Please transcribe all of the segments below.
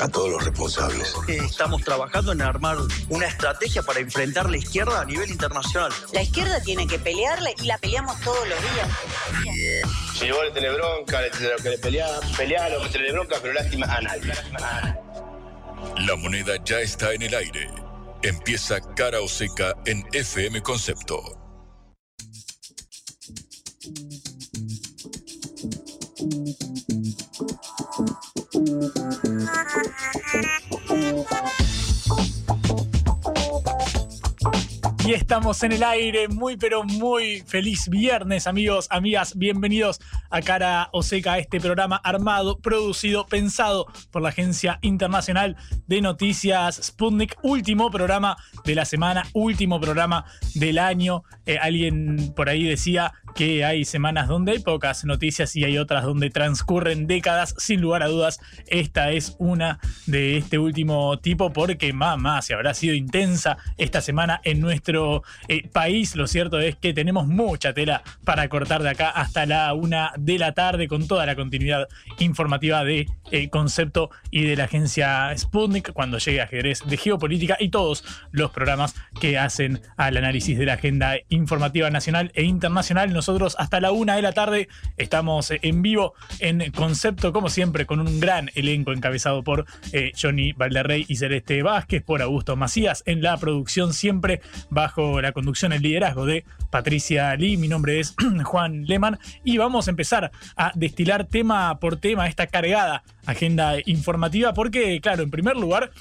A todos los responsables. Estamos trabajando en armar una estrategia para enfrentar la izquierda a nivel internacional. La izquierda tiene que pelearle y la peleamos todos los días. Si vos le tenés bronca, le, lo que le pelea, pelea lo que te le bronca, pero lástima a nadie. La moneda ya está en el aire. Empieza cara o seca en FM Concepto. Y estamos en el aire, muy pero muy feliz viernes, amigos, amigas, bienvenidos a Cara Oseca, este programa armado, producido, pensado por la Agencia Internacional de Noticias Sputnik, último programa de la semana, último programa del año. Eh, alguien por ahí decía que hay semanas donde hay pocas noticias y hay otras donde transcurren décadas, sin lugar a dudas, esta es una de este último tipo porque mamá, se habrá sido intensa esta semana en nuestro eh, país. Lo cierto es que tenemos mucha tela para cortar de acá hasta la una de la tarde con toda la continuidad informativa de eh, Concepto y de la agencia Sputnik cuando llegue ajedrez de geopolítica y todos los programas que hacen al análisis de la agenda informativa nacional e internacional. Nosotros hasta la una de la tarde estamos en vivo en Concepto, como siempre, con un gran elenco encabezado por eh, Johnny Valderrey y Celeste Vázquez, por Augusto Macías en la producción siempre va bajo la conducción, el liderazgo de Patricia Lee. Mi nombre es Juan Lehmann y vamos a empezar a destilar tema por tema esta cargada agenda informativa porque, claro, en primer lugar,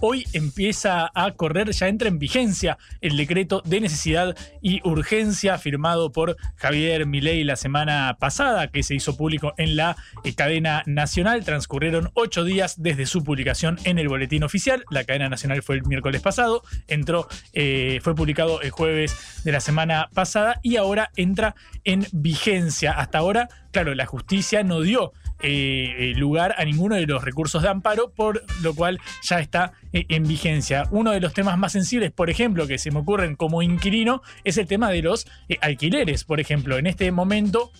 hoy empieza a correr, ya entra en vigencia el decreto de necesidad y urgencia firmado por Javier Milei la semana pasada, que se hizo público en la eh, cadena nacional. Transcurrieron ocho días desde su publicación en el boletín oficial. La cadena nacional fue el miércoles pasado, entró, eh, fue publicado el jueves de la semana pasada y ahora entra en vigencia. Hasta ahora, claro, la justicia no dio eh, lugar a ninguno de los recursos de amparo, por lo cual ya está eh, en vigencia. Uno de los temas más sensibles, por ejemplo, que se me ocurren como inquilino, es el tema de los eh, alquileres. Por ejemplo, en este momento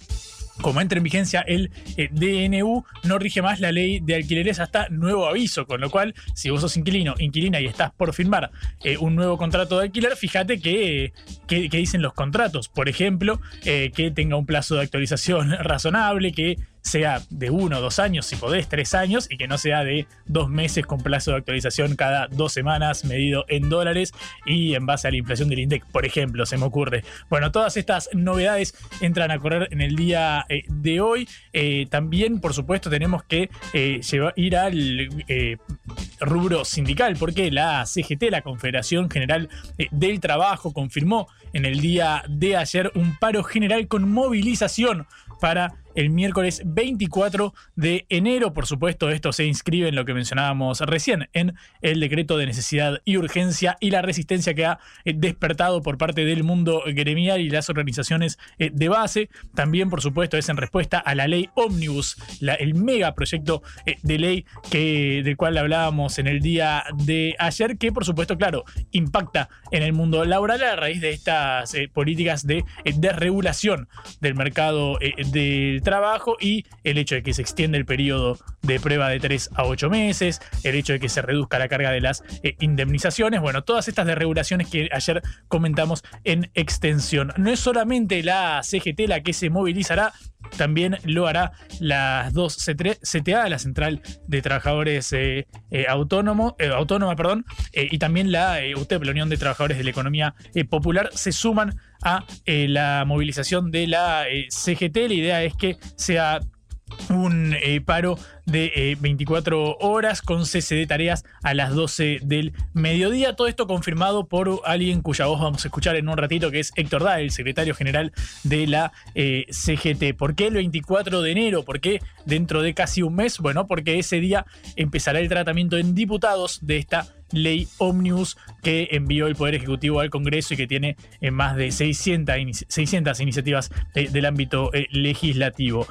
como entra en vigencia el DNU, no rige más la ley de alquileres hasta nuevo aviso, con lo cual, si vos sos inquilino, inquilina y estás por firmar un nuevo contrato de alquiler, fíjate que, que, dicen los contratos. Por ejemplo, que tenga un plazo de actualización razonable, que sea de uno, dos años, si podés, tres años, y que no sea de dos meses con plazo de actualización cada dos semanas medido en dólares y en base a la inflación del INDEC, por ejemplo, se me ocurre. Bueno, todas estas novedades entran a correr en el día eh, de hoy. Eh, también, por supuesto, tenemos que eh, ir al rubro sindical, porque la CGT, la Confederación General del Trabajo, confirmó en el día de ayer un paro general con movilización para el miércoles 24 de enero. Por supuesto, esto se inscribe en lo que mencionábamos recién, en el decreto de necesidad y urgencia y la resistencia que ha eh, despertado por parte del mundo gremial y las organizaciones eh, de base. También, por supuesto, es en respuesta a la ley Omnibus, el mega proyecto eh, de ley que, del cual hablábamos en el día de ayer, que por supuesto, claro, impacta en el mundo laboral a raíz de estas políticas de desregulación del mercado del trabajo y el hecho de que se extiende el periodo de prueba de 3 a 8 meses, el hecho de que se reduzca la carga de las eh, indemnizaciones, bueno, todas estas desregulaciones que ayer comentamos en extensión. No es solamente la CGT la que se movilizará, también lo hará las dos CTA, la Central de Trabajadores eh, eh, Autónomo, Autónoma, perdón, y también la UTEP, la Unión de Trabajadores de la Economía Popular, se suman a la movilización de la CGT. La idea es que sea un eh, paro de eh, 24 horas con cese de tareas a las 12 del mediodía. Todo esto confirmado por alguien cuya voz vamos a escuchar en un ratito, que es Héctor Dahl, el secretario general de la eh, CGT. ¿Por qué el 24 de enero? ¿Por qué dentro de casi un mes? Bueno, porque ese día empezará el tratamiento en diputados de esta ley Omnibus que envió el Poder Ejecutivo al Congreso y que tiene eh, más de 600, inici- 600 iniciativas eh, del ámbito eh, legislativo.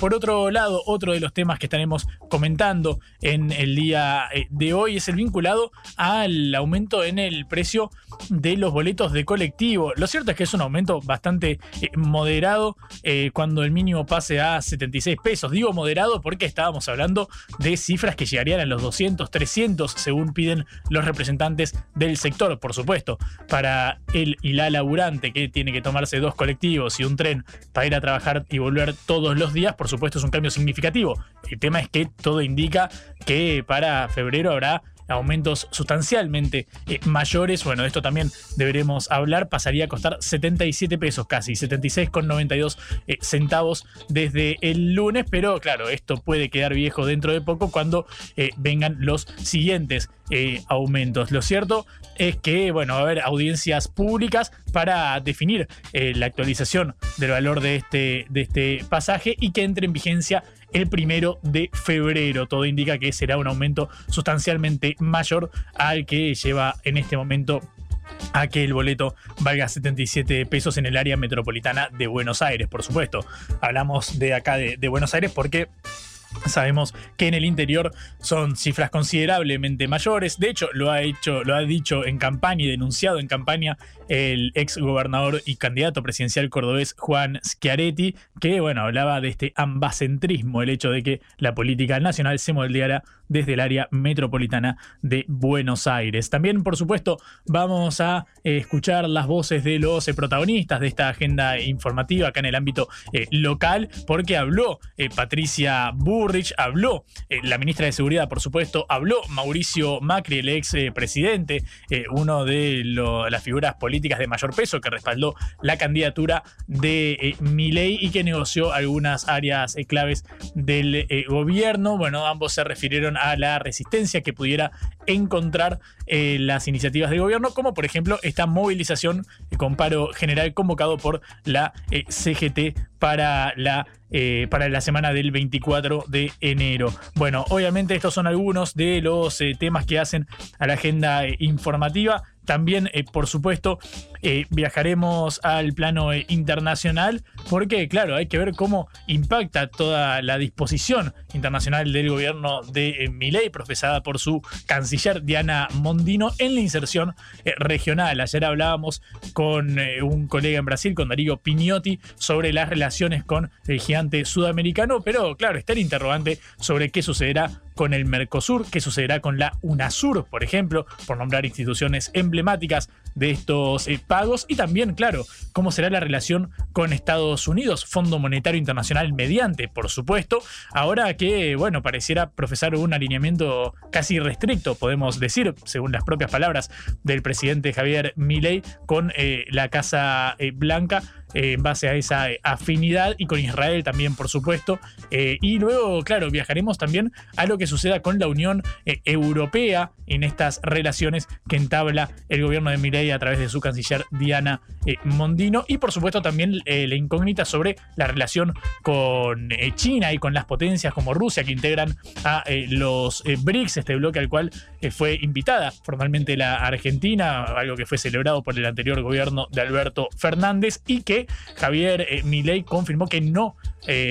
Por otro lado, otro de los temas que estaremos comentando en el día de hoy es el vinculado al aumento en el precio de los boletos de colectivo. Lo cierto es que es un aumento bastante moderado cuando el mínimo pase a 76 pesos. Digo moderado porque estábamos hablando de cifras que llegarían a los 200, 300 según piden los representantes del sector, por supuesto. Para él y la laburante que tiene que tomarse dos colectivos y un tren para ir a trabajar y volver todos los días, por supuesto es un cambio significativo. El tema es que todo indica que para febrero habrá aumentos sustancialmente eh, mayores. Bueno, de esto también deberemos hablar. Pasaría a costar 77 pesos casi, 76,92 eh, centavos desde el lunes. Pero claro, esto puede quedar viejo dentro de poco cuando eh, vengan los siguientes eh, aumentos. Lo cierto es que, bueno, va a haber audiencias públicas para definir eh, la actualización del valor de este, de este pasaje y que entre en vigencia el primero de febrero. Todo indica que será un aumento sustancialmente mayor al que lleva en este momento a que el boleto valga 77 pesos en el área metropolitana de Buenos Aires, por supuesto. Hablamos de acá de, de Buenos Aires porque Sabemos que en el interior son cifras considerablemente mayores. De hecho, lo ha hecho, lo ha dicho en campaña y denunciado en campaña el ex gobernador y candidato presidencial cordobés Juan Schiaretti, que bueno, hablaba de este ambacentrismo, el hecho de que la política nacional se moldeara desde el área metropolitana de Buenos Aires. También, por supuesto, vamos a eh, escuchar las voces de los eh, protagonistas de esta agenda informativa acá en el ámbito eh, local, porque habló Patricia Burrich, habló la ministra de Seguridad, por supuesto, habló Mauricio Macri, el ex presidente, uno de las figuras políticas de mayor peso que respaldó la candidatura de Milei y que negoció algunas áreas claves del gobierno. Bueno, ambos se refirieron a la resistencia que pudiera encontrar eh, las iniciativas del gobierno, como por ejemplo esta movilización eh, con paro general convocado por la eh, CGT para la, para la semana del 24 de enero. Bueno, obviamente estos son algunos de los temas que hacen a la agenda informativa. También, eh, por supuesto, eh, viajaremos al plano eh, internacional porque, claro, hay que ver cómo impacta toda la disposición internacional del gobierno de Milei, profesada por su canciller Diana Mondino, en la inserción regional. Ayer hablábamos con un colega en Brasil, con Darío Pignotti, sobre las relaciones con el gigante sudamericano, pero, claro, está el interrogante sobre qué sucederá con el Mercosur, qué sucederá con la UNASUR, por ejemplo, por nombrar instituciones emblemáticas emblemáticas de estos eh, pagos, y también, claro, cómo será la relación con Estados Unidos, Fondo Monetario Internacional mediante, por supuesto, ahora que, bueno, pareciera profesar un alineamiento casi restricto, podemos decir, según las propias palabras del presidente Javier Milei, con eh, la Casa eh, Blanca, en base a esa afinidad y con Israel también, por supuesto. Y luego, claro, viajaremos también a lo que suceda con la Unión Europea en estas relaciones que entabla el gobierno de Milei a través de su canciller Diana eh, Mondino. Y por supuesto también eh, la incógnita sobre la relación con eh, China y con las potencias como Rusia que integran a los BRICS, este bloque al cual fue invitada formalmente la Argentina, algo que fue celebrado por el anterior gobierno de Alberto Fernández y que Javier Milei confirmó que no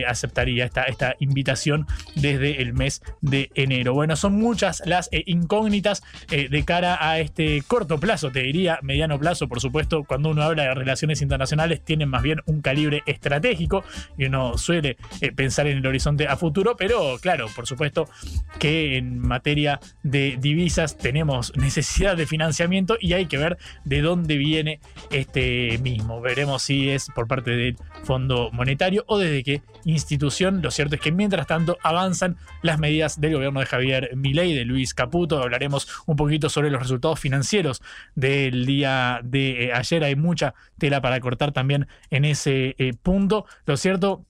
aceptaría esta, esta invitación desde el mes de enero. Bueno, son muchas las incógnitas de cara a este corto plazo, te diría mediano plazo, por supuesto, cuando uno habla de relaciones internacionales tienen más bien un calibre estratégico y uno suele eh, pensar en el horizonte a futuro, pero claro, por supuesto que en materia de divisas tenemos necesidad de financiamiento y hay que ver de dónde viene este mismo. Veremos si es por parte del Fondo Monetario o desde qué institución. Lo cierto es que mientras tanto avanzan las medidas del gobierno de Javier Milei, de Luis Caputo. Hablaremos un poquito sobre los resultados financieros del de eh, ayer. Hay mucha tela para cortar también en ese eh, punto. Lo cierto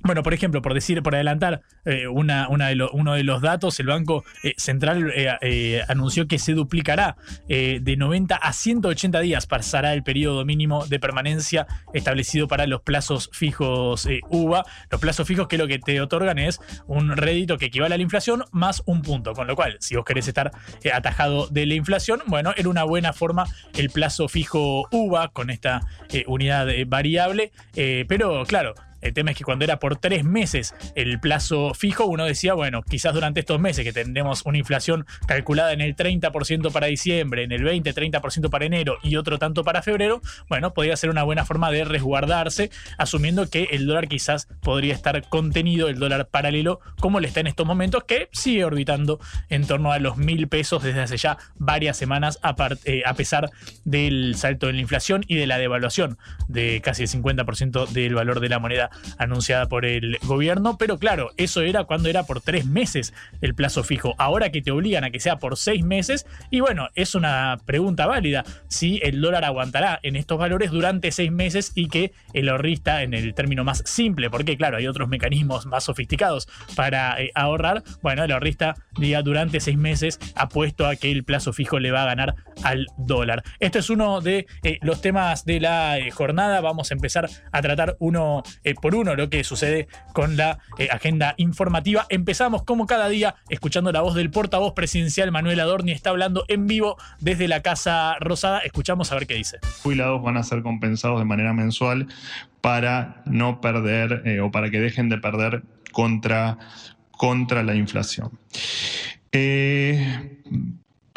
Bueno, por ejemplo, por decir, por adelantar eh, una, de lo- uno de los datos, el Banco eh, Central eh, eh, anunció que se duplicará de 90 a 180 días, pasará el periodo mínimo de permanencia establecido para los plazos fijos UVA. Los plazos fijos que lo que te otorgan es un rédito que equivale a la inflación más un punto, con lo cual, si vos querés estar atajado de la inflación, bueno, era una buena forma el plazo fijo UVA con esta unidad variable, pero claro, el tema es que cuando era por tres meses el plazo fijo, uno decía, bueno, quizás durante estos meses que tendremos una inflación calculada en el 30% para diciembre, en el 20-30% para enero y otro tanto para febrero, bueno, podría ser una buena forma de resguardarse, asumiendo que el dólar quizás podría estar contenido, el dólar paralelo, como le está en estos momentos, que sigue orbitando en torno a los mil pesos desde hace ya varias semanas, a, eh, a pesar del salto en la inflación y de la devaluación de casi el 50% del valor de la moneda anunciada por el gobierno, pero claro, eso era cuando era por tres meses el plazo fijo. Ahora que te obligan a que sea por seis meses, y bueno, es una pregunta válida si el dólar aguantará en estos valores durante seis meses y que el ahorrista, en el término más simple, porque claro, hay otros mecanismos más sofisticados para eh, ahorrar, bueno, el ahorrista diga durante seis meses apuesto a que el plazo fijo le va a ganar al dólar. Esto es uno de eh, los temas de la eh, jornada. Vamos a empezar a tratar uno por uno lo que sucede con la eh, agenda informativa. Empezamos como cada día escuchando la voz del portavoz presidencial Manuel Adorni. Está hablando en vivo desde la Casa Rosada. Escuchamos a ver qué dice. jubilados van a ser compensados de manera mensual para no perder eh, o para que dejen de perder contra, contra la inflación. Eh,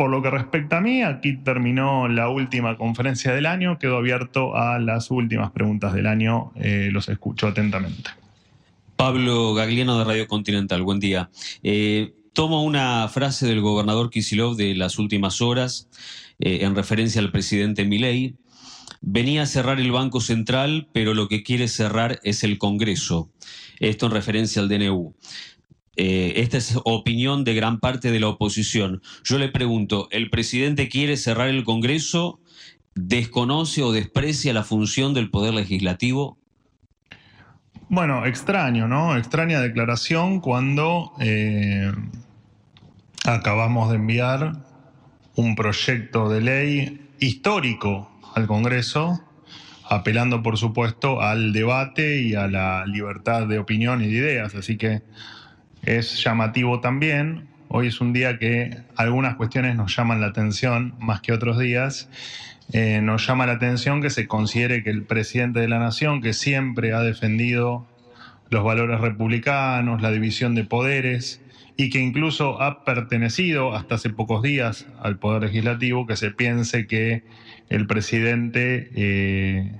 por lo que respecta a mí, aquí terminó la última conferencia del año, quedó abierto a las últimas preguntas del año, eh, los escucho atentamente. Pablo Gagliano de Radio Continental, buen día. Eh, tomo una frase del gobernador Kisilov de las últimas horas eh, en referencia al presidente Milei. Venía a cerrar el Banco Central, pero lo que quiere cerrar es el Congreso. Esto en referencia al DNU. Eh, esta es opinión de gran parte de la oposición. Yo le pregunto, ¿el presidente quiere cerrar el Congreso? ¿Desconoce o desprecia la función del Poder Legislativo? Bueno, extraño, ¿no? Extraña declaración cuando eh, acabamos de enviar un proyecto de ley histórico al Congreso, apelando, por supuesto, al debate y a la libertad de opinión y de ideas. Así que es llamativo también. Hoy es un día que algunas cuestiones nos llaman la atención más que otros días. Eh, nos llama la atención que se considere que el presidente de la nación, que siempre ha defendido los valores republicanos, la división de poderes, y que incluso ha pertenecido hasta hace pocos días al Poder Legislativo, que se piense que el presidente, eh,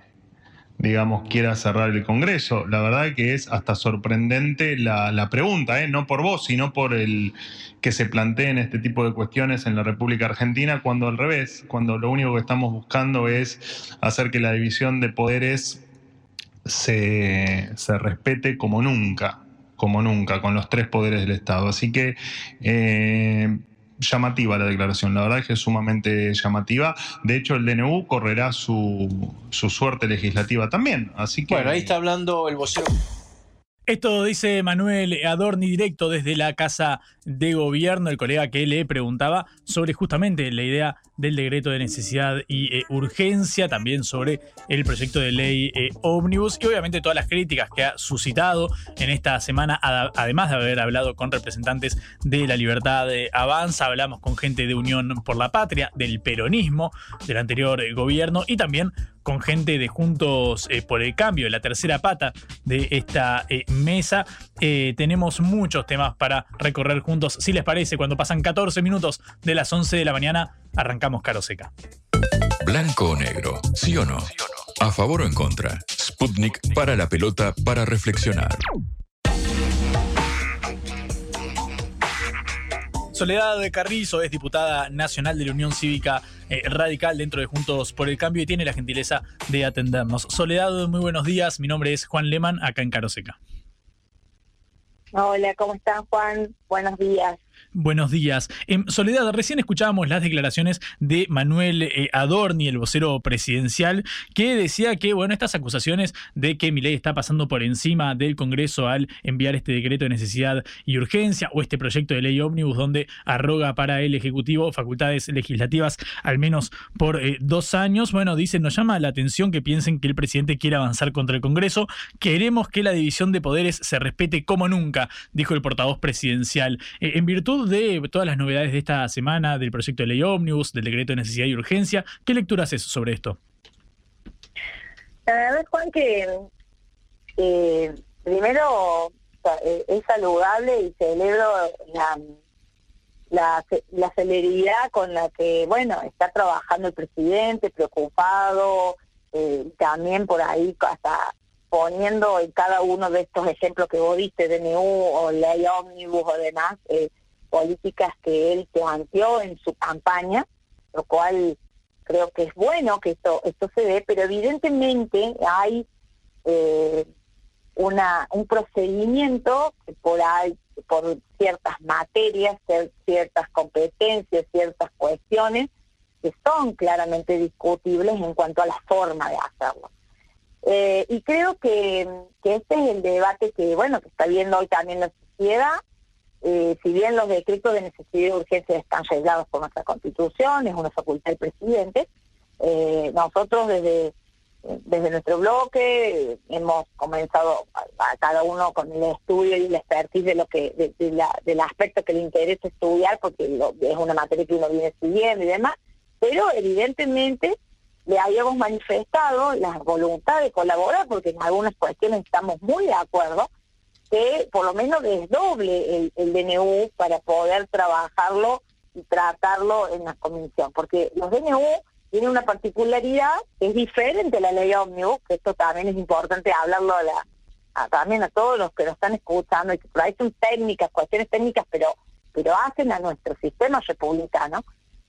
digamos, quiera cerrar el Congreso. La verdad que es hasta sorprendente la, la pregunta, ¿eh? no por vos, sino por el que se planteen este tipo de cuestiones en la República Argentina, cuando al revés, cuando lo único que estamos buscando es hacer que la división de poderes se, se respete como nunca, como nunca, con los tres poderes del Estado. Así que eh, llamativa la declaración, la verdad es que es sumamente llamativa. De hecho, el DNU correrá su, su suerte legislativa también. Así que. Bueno, ahí está hablando el vocero. Esto dice Manuel Adorni directo desde la Casa de Gobierno, el colega que le preguntaba sobre justamente la idea del decreto de necesidad y eh, urgencia, también sobre el proyecto de ley eh, ómnibus y obviamente todas las críticas que ha suscitado en esta semana, ad- además de haber hablado con representantes de la libertad de Avanza, hablamos con gente de Unión por la Patria, del peronismo, del anterior eh, gobierno y también con gente de Juntos eh, por el Cambio, la tercera pata de esta eh, mesa. Eh, tenemos muchos temas para recorrer juntos. Si les parece, cuando pasan 14 minutos de las 11 de la mañana, arrancamos Caro Seca. Blanco o negro, sí o no. A favor o en contra. Sputnik para la pelota para reflexionar. Soledad de Carrizo es diputada nacional de la Unión Cívica eh, Radical dentro de Juntos por el Cambio y tiene la gentileza de atendernos. Soledad, muy buenos días. Mi nombre es Juan Leman, acá en Caro Seca. Hola, ¿cómo estás, Juan? Buenos días. Buenos días. En Soledad, recién escuchábamos las declaraciones de Manuel eh, Adorni, el vocero presidencial, que decía que, bueno, estas acusaciones de que Milei está pasando por encima del Congreso al enviar este decreto de necesidad y urgencia o este proyecto de ley ómnibus donde arroga para el Ejecutivo facultades legislativas al menos por eh, dos años. Bueno, dicen, nos llama la atención que piensen que el presidente quiere avanzar contra el Congreso. Queremos que la división de poderes se respete como nunca, dijo el portavoz presidencial. Eh, en virtud de todas las novedades de esta semana, del proyecto de ley ómnibus, del decreto de necesidad y urgencia, ¿qué lectura haces sobre esto? La verdad, Juan, que eh, primero eh, es saludable y celebro la, la, la, celeridad con la que, bueno, está trabajando el presidente, preocupado, eh, también por ahí hasta poniendo en cada uno de estos ejemplos que vos diste, DNU o ley ómnibus o demás, eh, políticas que él planteó en su campaña, lo cual creo que es bueno que esto esto se dé, pero evidentemente hay eh, un procedimiento por ciertas materias, ciertas competencias, ciertas cuestiones que son claramente discutibles en cuanto a la forma de hacerlo. Eh, y creo que, que este es el debate que, bueno, que está viendo hoy también la sociedad, eh, si bien los decretos de necesidad y urgencia están reglados por nuestra constitución, es una facultad del presidente, eh, nosotros desde, desde nuestro bloque hemos comenzado a, cada uno con el estudio y la expertise de lo que del aspecto que le interesa estudiar, porque es una materia que uno viene siguiendo y demás, pero evidentemente le habíamos manifestado la voluntad de colaborar, porque en algunas cuestiones estamos muy de acuerdo, que por lo menos desdoble el, el DNU para poder trabajarlo y tratarlo en la comisión, porque los DNU tienen una particularidad que es diferente a la ley ómnibus, que esto también es importante hablarlo a la, también a todos los que nos están escuchando, y que por ahí son técnicas, cuestiones técnicas, pero, pero hacen a nuestro sistema republicano.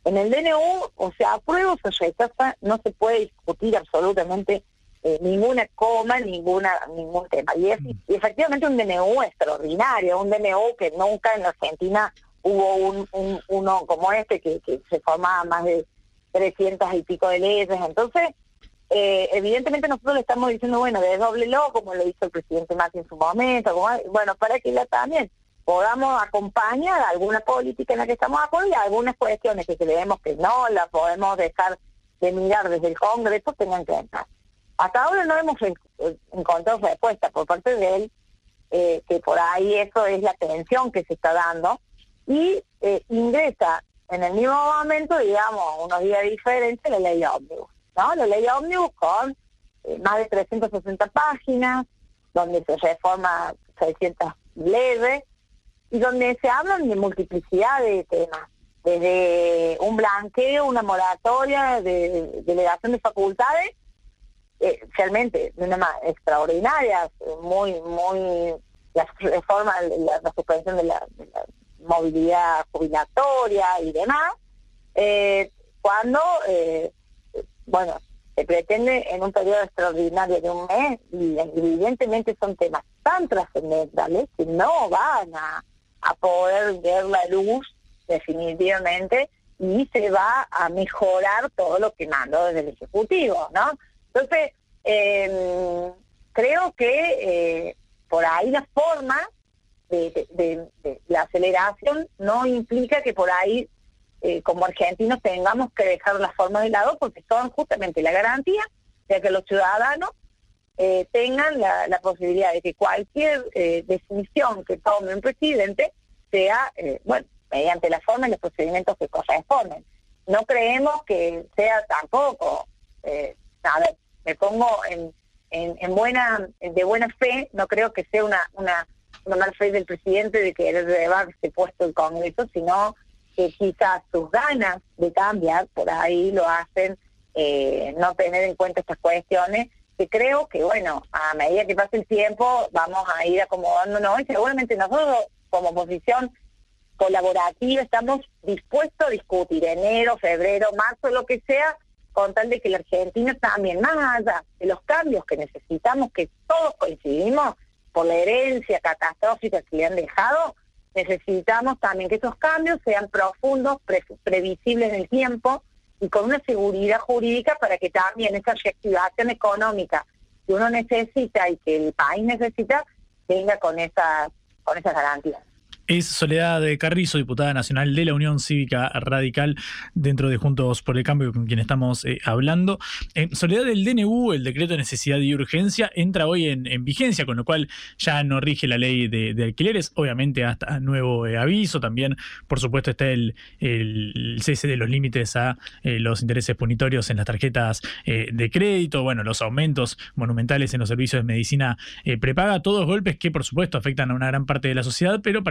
En el DNU, o sea, aprueba o se rechaza, no se puede discutir absolutamente eh, ninguna coma, ninguna ningún tema. Y, es, mm. y efectivamente un DNU extraordinario, un DNU que nunca en Argentina hubo un, uno como este que, que se formaba más de 300 y pico de leyes. Entonces, eh, evidentemente nosotros le estamos diciendo, bueno, desdóblelo, como lo hizo el presidente Macri en su momento, bueno, para que la también podamos acompañar alguna política en la que estamos de acuerdo y algunas cuestiones que creemos que no las podemos dejar de mirar desde el Congreso tengan que entrar. Hasta ahora no hemos encontrado respuesta por parte de él, eh, que por ahí eso es la tensión que se está dando, y eh, ingresa en el mismo momento, digamos, unos días diferentes, la ley ómnibus, ¿no? La ley ómnibus con eh, más de 360 páginas, donde se reforma 600 leyes, y donde se hablan de multiplicidad de temas, desde un blanqueo, una moratoria, de delegación de facultades, eh, realmente de una manera extraordinaria, muy, muy, la reforma, la, la suspensión de la, movilidad jubilatoria y demás, eh, cuando, eh, bueno, se pretende en un periodo extraordinario de un mes, y evidentemente son temas tan trascendentales que no van a, a poder ver la luz definitivamente y se va a mejorar todo lo que mandó desde el Ejecutivo, ¿no? Entonces, eh, creo que eh, por ahí la forma de, la aceleración no implica que por ahí, eh, como argentinos, tengamos que dejar las formas de lado, porque son justamente la garantía de que los ciudadanos eh, tengan la, posibilidad de que cualquier definición que tome un presidente sea, bueno, mediante la forma y los procedimientos que corresponden. No creemos que sea tampoco, a ver, me pongo en, en, buena, de buena fe, no creo que sea una, una, una mala fe del presidente de querer llevarse puesto el Congreso, sino que quizás sus ganas de cambiar por ahí lo hacen eh, no tener en cuenta estas cuestiones, que creo que, bueno, a medida que pase el tiempo vamos a ir acomodándonos y seguramente nosotros como oposición colaborativa estamos dispuestos a discutir enero, febrero, marzo, lo que sea, con tal de que la Argentina también, más allá de los cambios que necesitamos, que todos coincidimos por la herencia catastrófica que le han dejado, necesitamos también que esos cambios sean profundos, previsibles en el tiempo y con una seguridad jurídica para que también esa reactivación económica que uno necesita y que el país necesita venga con esas con esas garantías es Soledad de Carrizo, diputada nacional de la Unión Cívica Radical, dentro de Juntos por el Cambio, con quien estamos eh, hablando. En Soledad del DNU, el decreto de necesidad y urgencia, entra hoy en, vigencia, con lo cual ya no rige la ley de, alquileres, obviamente hasta nuevo eh, aviso. También, por supuesto, está el, cese de los límites a eh, los intereses punitorios en las tarjetas de crédito, bueno, los aumentos monumentales en los servicios de medicina prepaga, todos golpes que, por supuesto, afectan a una gran parte de la sociedad, pero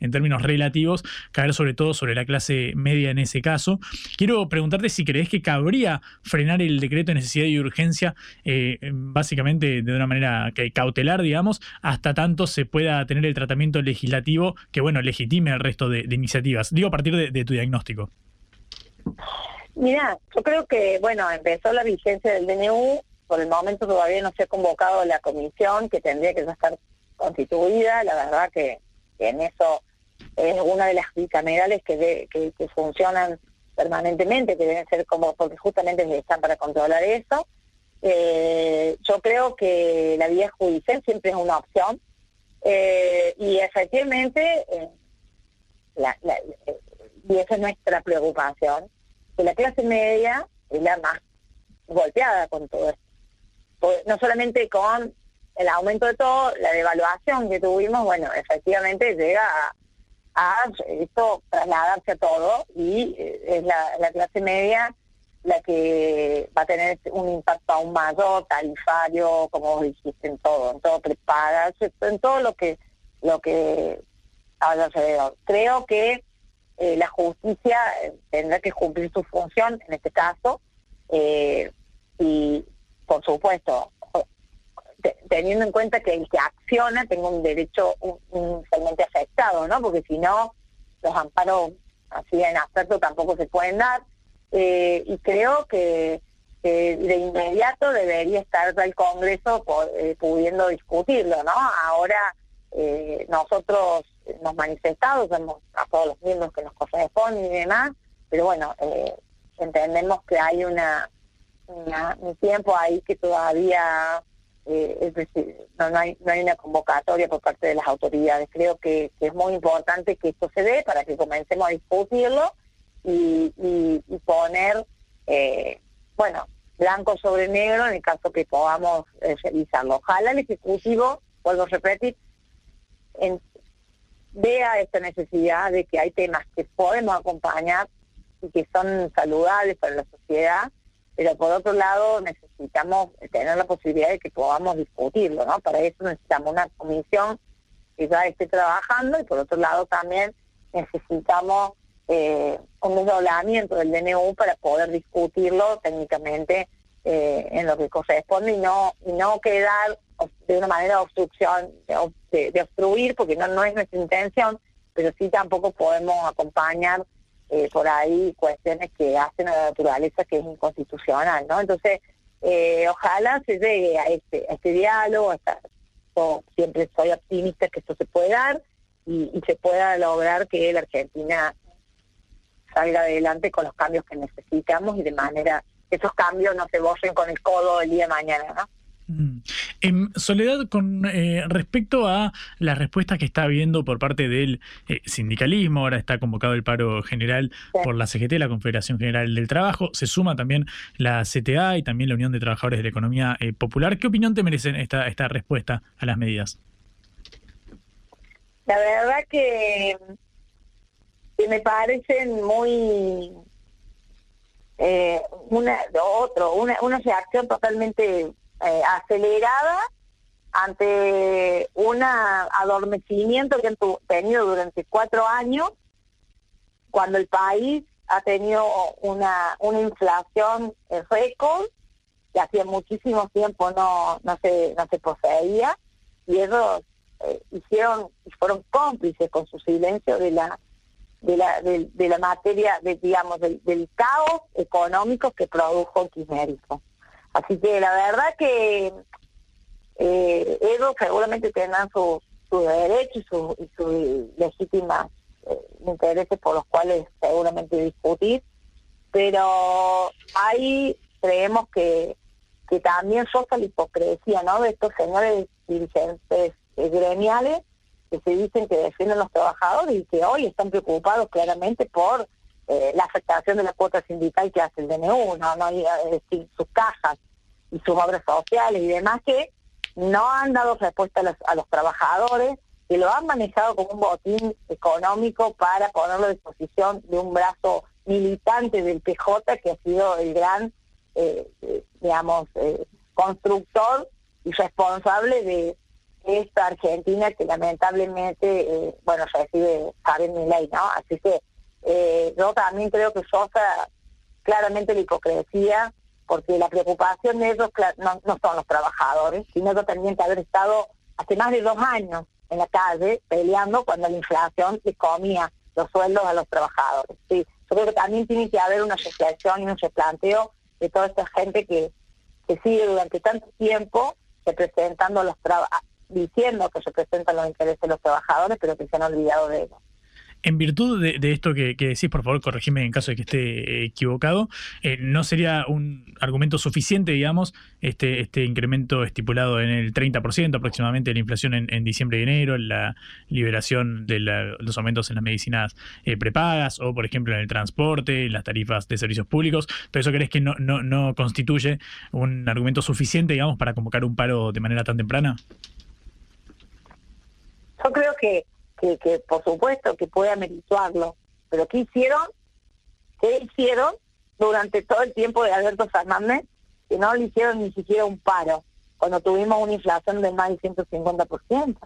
en términos relativos, caer sobre todo sobre la clase media en ese caso. Quiero preguntarte si crees que cabría frenar el decreto de necesidad y urgencia, eh, básicamente de una manera cautelar, digamos, hasta tanto se pueda tener el tratamiento legislativo que, bueno, legitime el resto de, iniciativas. Digo a partir de, tu diagnóstico. Mira, yo creo que, bueno, empezó la vigencia del DNU, por el momento todavía no se ha convocado la comisión que tendría que estar constituida, la verdad que en eso es una de las bicamerales que, que, funcionan permanentemente, que deben ser como, porque justamente están para controlar eso. Eh, yo creo que la vía judicial siempre es una opción eh, y efectivamente, eh, y esa es nuestra preocupación, que la clase media es la más golpeada con todo esto. No solamente con el aumento de todo, la devaluación que tuvimos, bueno, efectivamente llega a, esto trasladarse a todo y eh, es la, clase media la que va a tener un impacto aún mayor, tarifario, como dijiste, en todo, en todo prepagas, en todo lo que lo que alrededor. Creo que eh, la justicia eh, tendrá que cumplir su función en este caso y, por supuesto, teniendo en cuenta que el que acciona tenga un derecho inicialmente afectado, ¿no? Porque si no, los amparos así en abstracto tampoco se pueden dar. Eh, y creo que, de inmediato debería estar el Congreso eh, pudiendo discutirlo, ¿no? Ahora eh, nosotros nos manifestamos, hemos a todos los miembros que nos corresponden y demás, pero bueno, entendemos que hay una, un tiempo ahí que todavía eh, es decir, no, hay, una convocatoria por parte de las autoridades. Creo que, es muy importante que esto se dé para que comencemos a discutirlo y, poner, eh, bueno, blanco sobre negro en el caso que podamos eh, realizarlo. Ojalá el Ejecutivo, vuelvo a repetir, vea esta necesidad de que hay temas que podemos acompañar y que son saludables para la sociedad pero por otro lado necesitamos tener la posibilidad de que podamos discutirlo, ¿no? Para eso necesitamos una comisión que ya esté trabajando y por otro lado también necesitamos eh, un desdoblamiento del DNU para poder discutirlo técnicamente eh, en lo que corresponde y no y no quedar de una manera de obstrucción, de, obstruir, porque no, no es nuestra intención, pero sí tampoco podemos acompañar eh, por ahí cuestiones que hacen a la naturaleza que es inconstitucional, ¿no? Entonces, eh, ojalá se llegue a este, a este diálogo, yo siempre soy optimista que esto se puede dar y, y se pueda lograr que la Argentina salga adelante con los cambios que necesitamos y de manera que esos cambios no se borren con el codo el día de mañana, ¿no? Mm. En Soledad, con eh, respecto a la respuesta que está habiendo por parte del eh, sindicalismo, ahora está convocado el paro general por la CGT, la Confederación General del Trabajo, se suma también la CTA y también la Unión de Trabajadores de la Economía eh, Popular. ¿Qué opinión te merecen esta, esta respuesta a las medidas? La verdad que, me parecen muy una otro una, una reacción totalmente eh, acelerada ante un adormecimiento que han tenido durante cuatro años, cuando el país ha tenido una, una inflación récord que hacía muchísimo tiempo no, no, se, no se poseía, y ellos eh, hicieron fueron cómplices con su silencio de la de la, de, la materia, de, digamos, del, del caos económico que produjo el kirchnerismo. Así que la verdad que eh, ellos seguramente tendrán sus, derechos y sus y sus legítimas eh, intereses por los cuales seguramente discutir, pero ahí creemos que, que también sosta la hipocresía ¿no? de estos señores dirigentes eh, gremiales que se dicen que defienden los trabajadores y que hoy están preocupados claramente por eh, la afectación de la cuota sindical que hace el DNU, ¿no? ¿no? Y, decir, sus cajas y sus obras sociales y demás que no han dado respuesta a los, a los trabajadores, que lo han manejado como un botín económico para ponerlo a disposición de un brazo militante del PJ que ha sido el gran, eh, eh, digamos, eh, constructor y responsable de esta Argentina que lamentablemente, eh, bueno, recibe Javier Milei, ¿no? Así que yo también creo que sosa claramente la hipocresía, porque la preocupación de ellos no, son los trabajadores, sino que tendrían que haber estado hace más de dos años en la calle peleando cuando la inflación les comía los sueldos a los trabajadores. Sí, yo creo que también tiene que haber una reflexión y un replanteo de toda esta gente que, que sigue durante tanto tiempo representando los diciendo que representan los intereses de los trabajadores, pero que se han olvidado de ellos. En virtud de, esto que, decís, por favor, corregime en caso de que esté equivocado, eh, ¿no sería un argumento suficiente, digamos, este, este incremento estipulado en el 30% aproximadamente de la inflación en, diciembre y enero, la liberación de los aumentos en las medicinas eh, prepagas o, por ejemplo, en el transporte, en las tarifas de servicios públicos? ¿Todo eso crees que no constituye un argumento suficiente, digamos, para convocar un paro de manera tan temprana? Yo creo que, que, que por supuesto que puede amerituarlo, pero ¿qué hicieron? ¿Qué hicieron durante todo el tiempo de Alberto Fernández? Que no le hicieron ni siquiera un paro, cuando tuvimos una inflación de más del 150%.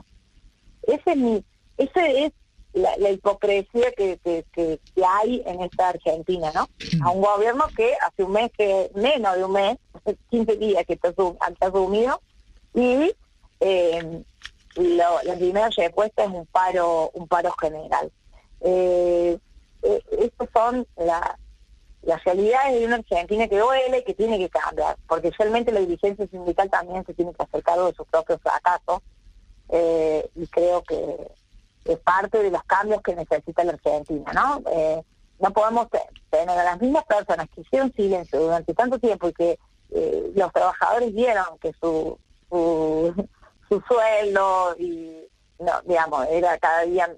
Ese es mi, ese es la, la hipocresía que, que, que, hay en esta Argentina, ¿no? A un gobierno que hace un mes, que menos de un mes, 15 días que está, asumido, y eh, lo- la primera respuesta es un paro un paro general. Eh, eh, estas son la- las realidades de una Argentina que duele, que tiene que cambiar, porque realmente la dirigencia sindical también se tiene que hacer cargo de sus propios fracasos eh, y creo que es parte de los cambios que necesita la Argentina, ¿no? Eh, no podemos te- tener a las mismas personas que hicieron silencio durante tanto tiempo y que eh, los trabajadores vieron que su, su, su sueldo y, no, digamos, era cada día,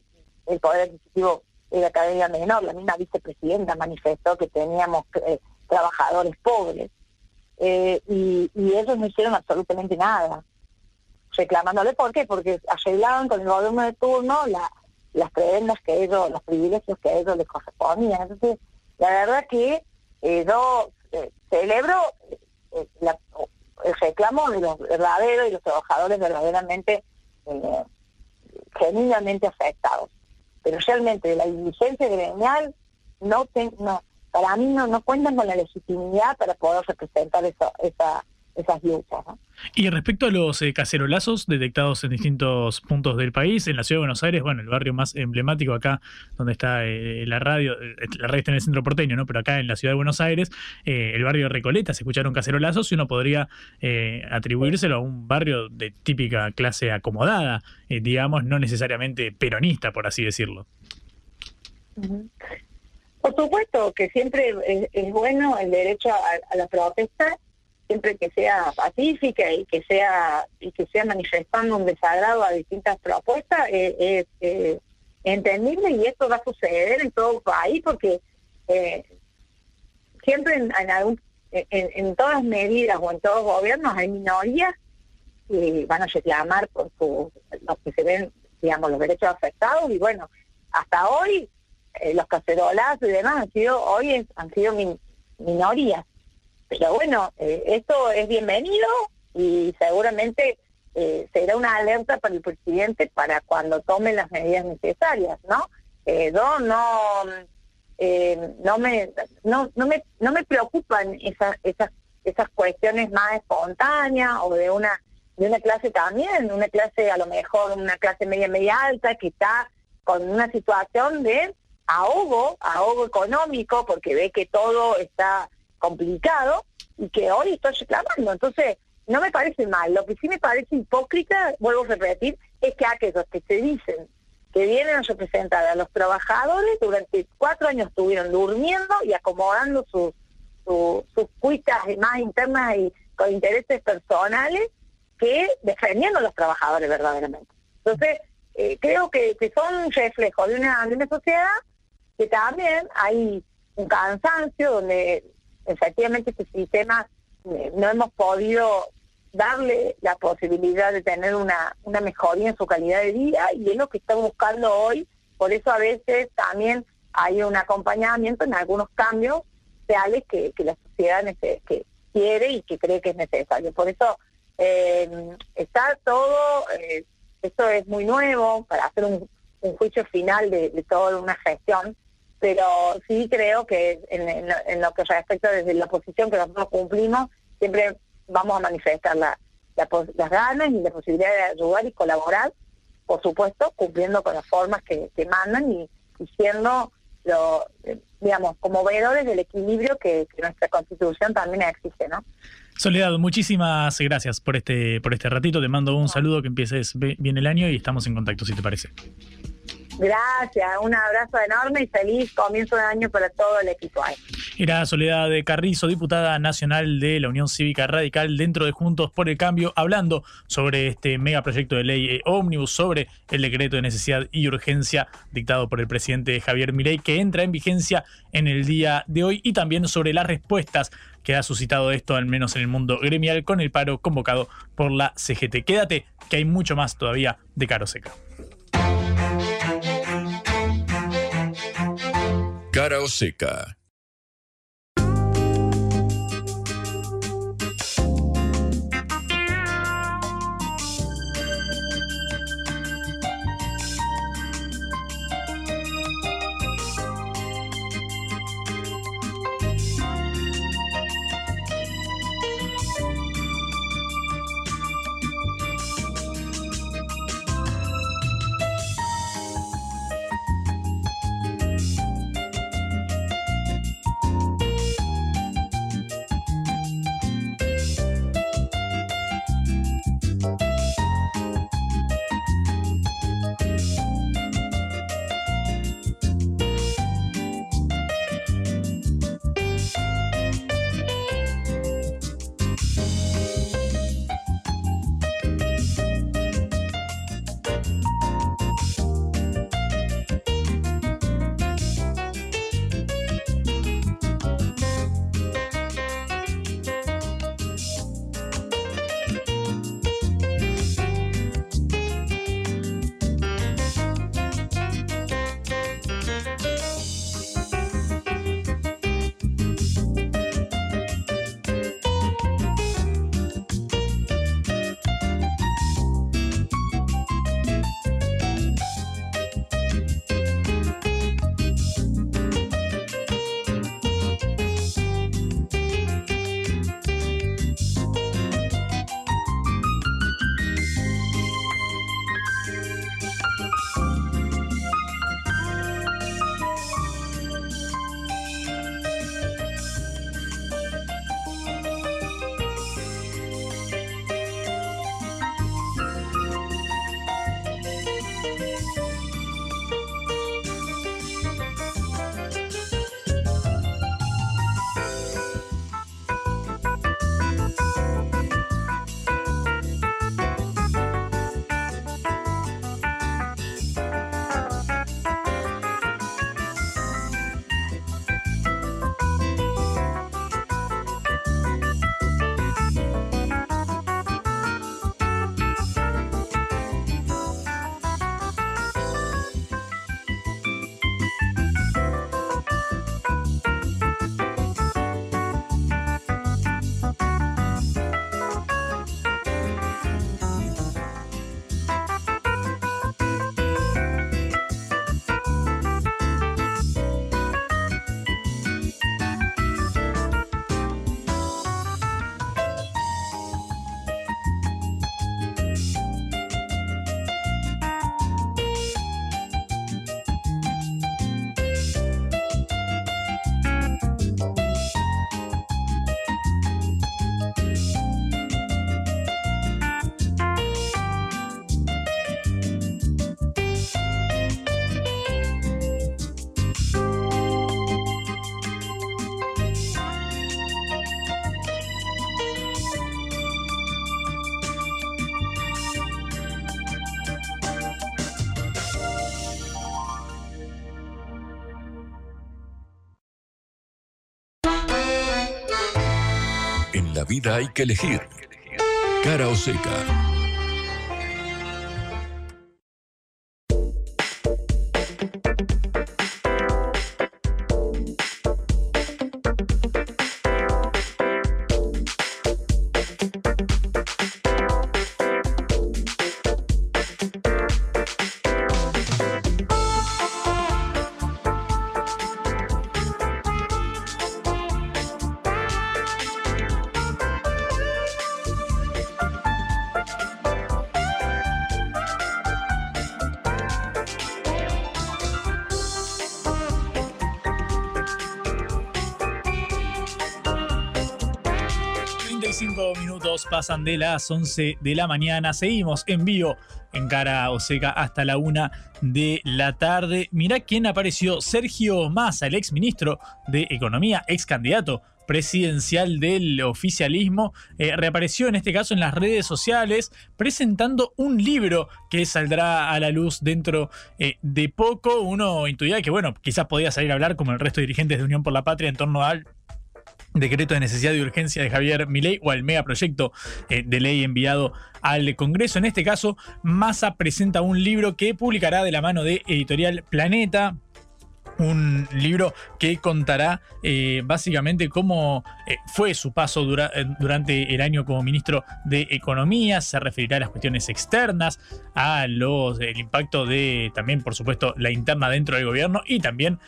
el poder adquisitivo era cada día menor. La misma vicepresidenta manifestó que teníamos eh, trabajadores pobres eh, y, y ellos no hicieron absolutamente nada reclamándole por qué, porque arreglaban con el gobierno de turno la, las prebendas que ellos, los privilegios que a ellos les correspondían. Entonces, la verdad que eh, yo eh, celebro la- el reclamo de los verdaderos y los trabajadores verdaderamente eh, genuinamente afectados. Pero realmente la diligencia gremial no, ten- no para mí no, no cuentan con la legitimidad para poder representar eso, esa, esas luchas. ¿no? Y respecto a los eh, cacerolazos detectados en distintos puntos del país, en la ciudad de Buenos Aires, bueno, el barrio más emblemático acá, donde está eh, la radio, eh, la radio está en el centro porteño, ¿no? Pero acá en la ciudad de Buenos Aires, eh, el barrio de Recoleta, se escucharon cacerolazos y uno podría eh, atribuírselo a un barrio de típica clase acomodada, eh, digamos, no necesariamente peronista, por así decirlo. Por supuesto que siempre es, es bueno el derecho a, a la protesta, siempre que sea pacífica y que sea y que sea manifestando un desagrado a distintas propuestas eh, es eh, entendible y esto va a suceder en todo país porque eh, siempre en, en, algún- en, todas medidas o en todos gobiernos hay minorías que van a reclamar por su, los que se ven, digamos, los derechos afectados y bueno, hasta hoy los cacerolazos y demás han sido, hoy han sido min- minorías. Pero bueno, eh, esto es bienvenido y seguramente eh, será una alerta para el presidente para cuando tome las medidas necesarias, ¿no? Eh, yo no, eh, no me, no, no me, no me preocupan esas, esas, esas cuestiones más espontáneas o de una, de una clase también, una clase a lo mejor una clase media media alta que está con una situación de ahogo, ahogo económico, porque ve que todo está complicado y que hoy está reclamando. Entonces, no me parece mal. Lo que sí me parece hipócrita, vuelvo a repetir, es que aquellos que se dicen que vienen a representar a los trabajadores durante cuatro años estuvieron durmiendo y acomodando sus, sus, sus cuitas más internas y con intereses personales que defendiendo a los trabajadores verdaderamente. Entonces, eh, creo que, que son reflejos de una, de una sociedad que también hay un cansancio donde efectivamente este sistema eh, no hemos podido darle la posibilidad de tener una, una mejoría en su calidad de vida y es lo que estamos buscando hoy. Por eso a veces también hay un acompañamiento en algunos cambios reales que, que la sociedad quiere y que cree que es necesario. Por eso eh, está todo, eh, esto es muy nuevo para hacer un, un juicio final de, de, toda una gestión, pero sí creo que en, en, en, lo que respecta desde la posición que nosotros cumplimos, siempre vamos a manifestar la, la, las ganas y la posibilidad de ayudar y colaborar, por supuesto, cumpliendo con las formas que, que mandan y, y siendo lo, digamos, como veedores del equilibrio que, que, nuestra constitución también exige, ¿no? Soledad, muchísimas gracias por este, por este ratito. Te mando un saludo, que empieces bien el año y estamos en contacto, si te parece. Gracias, un abrazo enorme y feliz comienzo de año para todo el equipo. Era Soledad de Carrizo, diputada nacional de la Unión Cívica Radical dentro de Juntos por el Cambio, hablando sobre este megaproyecto de ley ómnibus, sobre el decreto de necesidad y urgencia dictado por el presidente Javier Milei, que entra en vigencia en el día de hoy, y también sobre las respuestas que ha suscitado esto, al menos en el mundo gremial, con el paro convocado por la CGT. Quédate, que hay mucho más todavía de Caro Seca. Cara hay que elegir. Cara o seca. Pasan de las 11 de la mañana. Seguimos en vivo en Cara Oseca hasta la una de la tarde. Mirá quién apareció. Sergio Massa, el ex ministro de Economía, ex candidato presidencial del oficialismo, eh, reapareció en este caso en las redes sociales presentando un libro que saldrá a la luz dentro eh, de poco. Uno intuía que, bueno, quizás podía salir a hablar como el resto de dirigentes de Unión por la Patria en torno al decreto de necesidad y urgencia de Javier Milei o al megaproyecto eh, de ley enviado al Congreso. En este caso, Massa presenta un libro que publicará de la mano de Editorial Planeta un libro que contará eh, básicamente cómo eh, fue su paso eh, durante el año como ministro de Economía, se referirá a las cuestiones externas, a los el impacto de también, por supuesto, la interna dentro del gobierno y también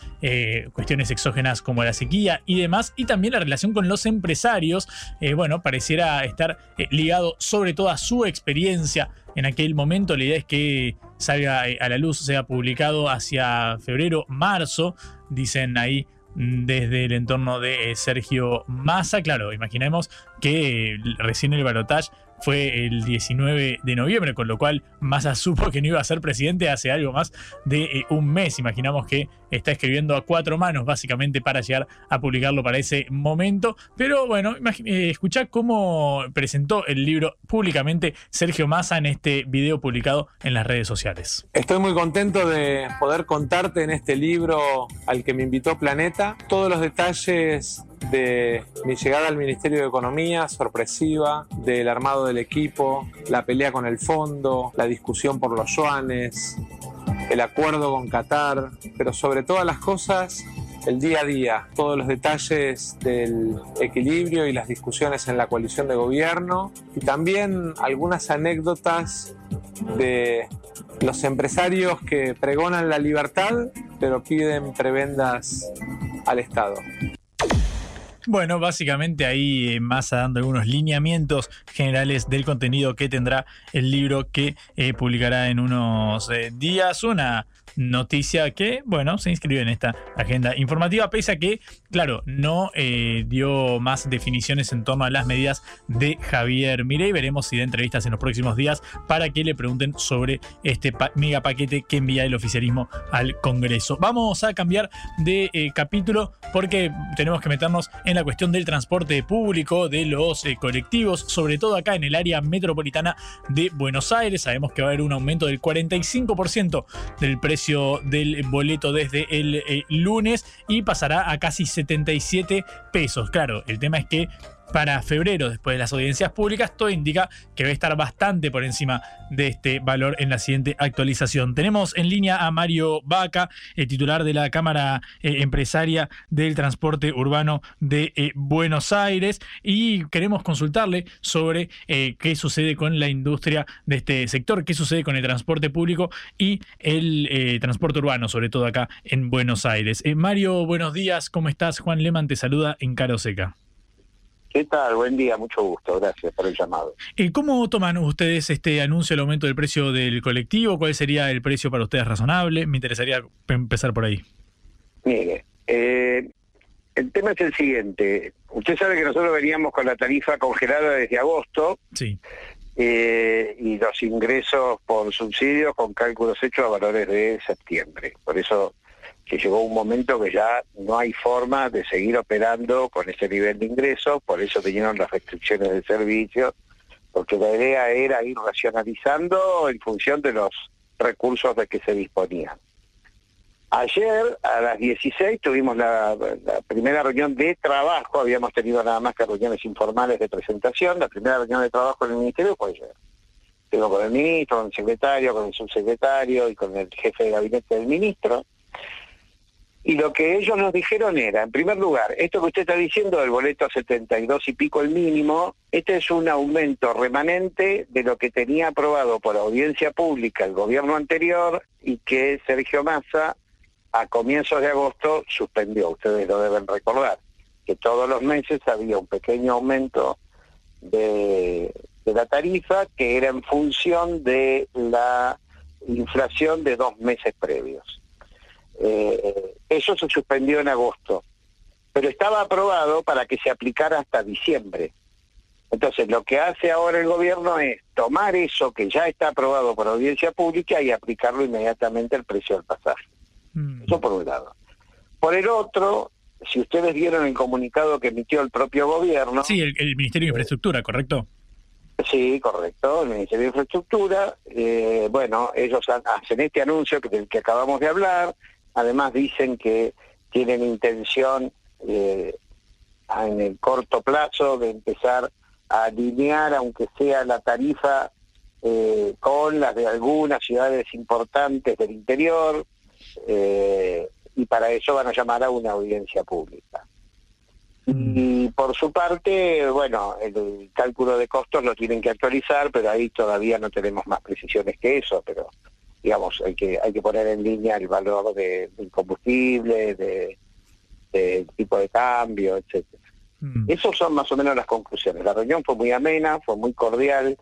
cuestiones exógenas como la sequía y demás, y también la relación con los empresarios, bueno, pareciera estar ligado sobre todo a su experiencia en aquel momento. La idea es que salga eh, a la luz, sea publicado hacia febrero, marzo, dicen ahí mm, desde el entorno de eh, Sergio Massa. Claro, imaginemos que recién el balotaje fue el 19 de noviembre, con lo cual Massa supo que no iba a ser presidente hace algo más de eh, un mes. Imaginamos que está escribiendo a cuatro manos básicamente para llegar a publicarlo para ese momento. Pero bueno, eh, escuchá cómo presentó el libro públicamente Sergio Massa en este video publicado en las redes sociales. Estoy muy contento de poder contarte en este libro al que me invitó Planeta todos los detalles de mi llegada al Ministerio de Economía, sorpresiva, del armado del equipo, la pelea con el fondo, la discusión por los yuanes, el acuerdo con Qatar, pero sobre todas las cosas, el día a día, todos los detalles del equilibrio y las discusiones en la coalición de gobierno y también algunas anécdotas de los empresarios que pregonan la libertad pero piden prebendas al Estado. Bueno, básicamente ahí eh, Massa dando algunos lineamientos generales del contenido que tendrá el libro que eh, publicará en unos eh, días. Una noticia que, bueno, se inscribe en esta agenda informativa, pese a que, claro, no eh, dio más definiciones en torno a las medidas de Javier Mirey. Veremos si da entrevistas en los próximos días para que le pregunten sobre este mega paquete que envía el oficialismo al Congreso. Vamos a cambiar de eh, capítulo porque tenemos que meternos en la cuestión del transporte público, de los eh, colectivos, sobre todo acá en el área metropolitana de Buenos Aires. Sabemos que va a haber un aumento del 45% del precio del boleto desde el eh, lunes y pasará a casi 77 pesos. Claro, el tema es que para febrero, después de las audiencias públicas, todo indica que va a estar bastante por encima de este valor en la siguiente actualización. Tenemos en línea a Mario Vaca, el titular de la Cámara eh, Empresaria del Transporte Urbano de eh, Buenos Aires, y queremos consultarle sobre eh, qué sucede con la industria de este sector, qué sucede con el transporte público y el transporte urbano, sobre todo acá en Buenos Aires. Mario, buenos días, ¿cómo estás? Juan Leman te saluda en Caro Seca. ¿Qué tal? Buen día, mucho gusto. Gracias por el llamado. ¿Y ¿Cómo toman ustedes este anuncio del aumento del precio del colectivo? ¿Cuál sería el precio para ustedes razonable? Me interesaría empezar por ahí. Mire, eh, el tema es el siguiente. Usted sabe que nosotros veníamos con la tarifa congelada desde agosto. Sí. Eh, y los ingresos por subsidios con cálculos hechos a valores de septiembre. Por eso que llegó un momento que ya no hay forma de seguir operando con ese nivel de ingresos, por eso vinieron las restricciones de servicio, porque la idea era ir racionalizando en función de los recursos de que se disponían. Ayer a las 16 tuvimos la, la, primera reunión de trabajo, habíamos tenido nada más que reuniones informales de presentación, la primera reunión de trabajo en el Ministerio fue ayer. Tengo con el ministro, con el secretario, con el subsecretario y con el jefe de gabinete del ministro. Y lo que ellos nos dijeron era, en primer lugar, esto que usted está diciendo del boleto a 72 y pico el mínimo, este es un aumento remanente de lo que tenía aprobado por audiencia pública el gobierno anterior y que Sergio Massa a comienzos de agosto suspendió, ustedes lo deben recordar, que todos los meses había un pequeño aumento de, de la tarifa que era en función de la inflación de dos meses previos. Eh, eso se suspendió en agosto, pero estaba aprobado para que se aplicara hasta diciembre. Entonces, lo que hace ahora el gobierno es tomar eso que ya está aprobado por audiencia pública y aplicarlo inmediatamente al precio del pasaje. Mm. Eso por un lado. Por el otro, si ustedes vieron el comunicado que emitió el propio gobierno... Sí, el, Ministerio de Infraestructura, ¿correcto? Sí, correcto, el Ministerio de Infraestructura. Eh, bueno, ellos hacen este anuncio que, del que acabamos de hablar, Además dicen que tienen intención eh, en el corto plazo de empezar a alinear, aunque sea la tarifa, eh, con las de algunas ciudades importantes del interior, eh, y para eso van a llamar a una audiencia pública. Y por su parte, bueno, el cálculo de costos lo tienen que actualizar, pero ahí todavía no tenemos más precisiones que eso, pero digamos, hay que, hay que poner en línea el valor de, del combustible, de, del tipo de cambio, etcétera. Mm. Esas son más o menos las conclusiones. La reunión fue muy amena, fue muy cordial.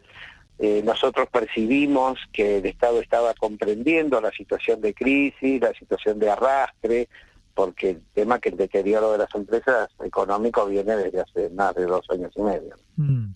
Eh, nosotros percibimos que el Estado estaba comprendiendo la situación de crisis, la situación de arrastre, porque el tema que el deterioro de las empresas económicos viene desde hace más de dos años y medio. Mm.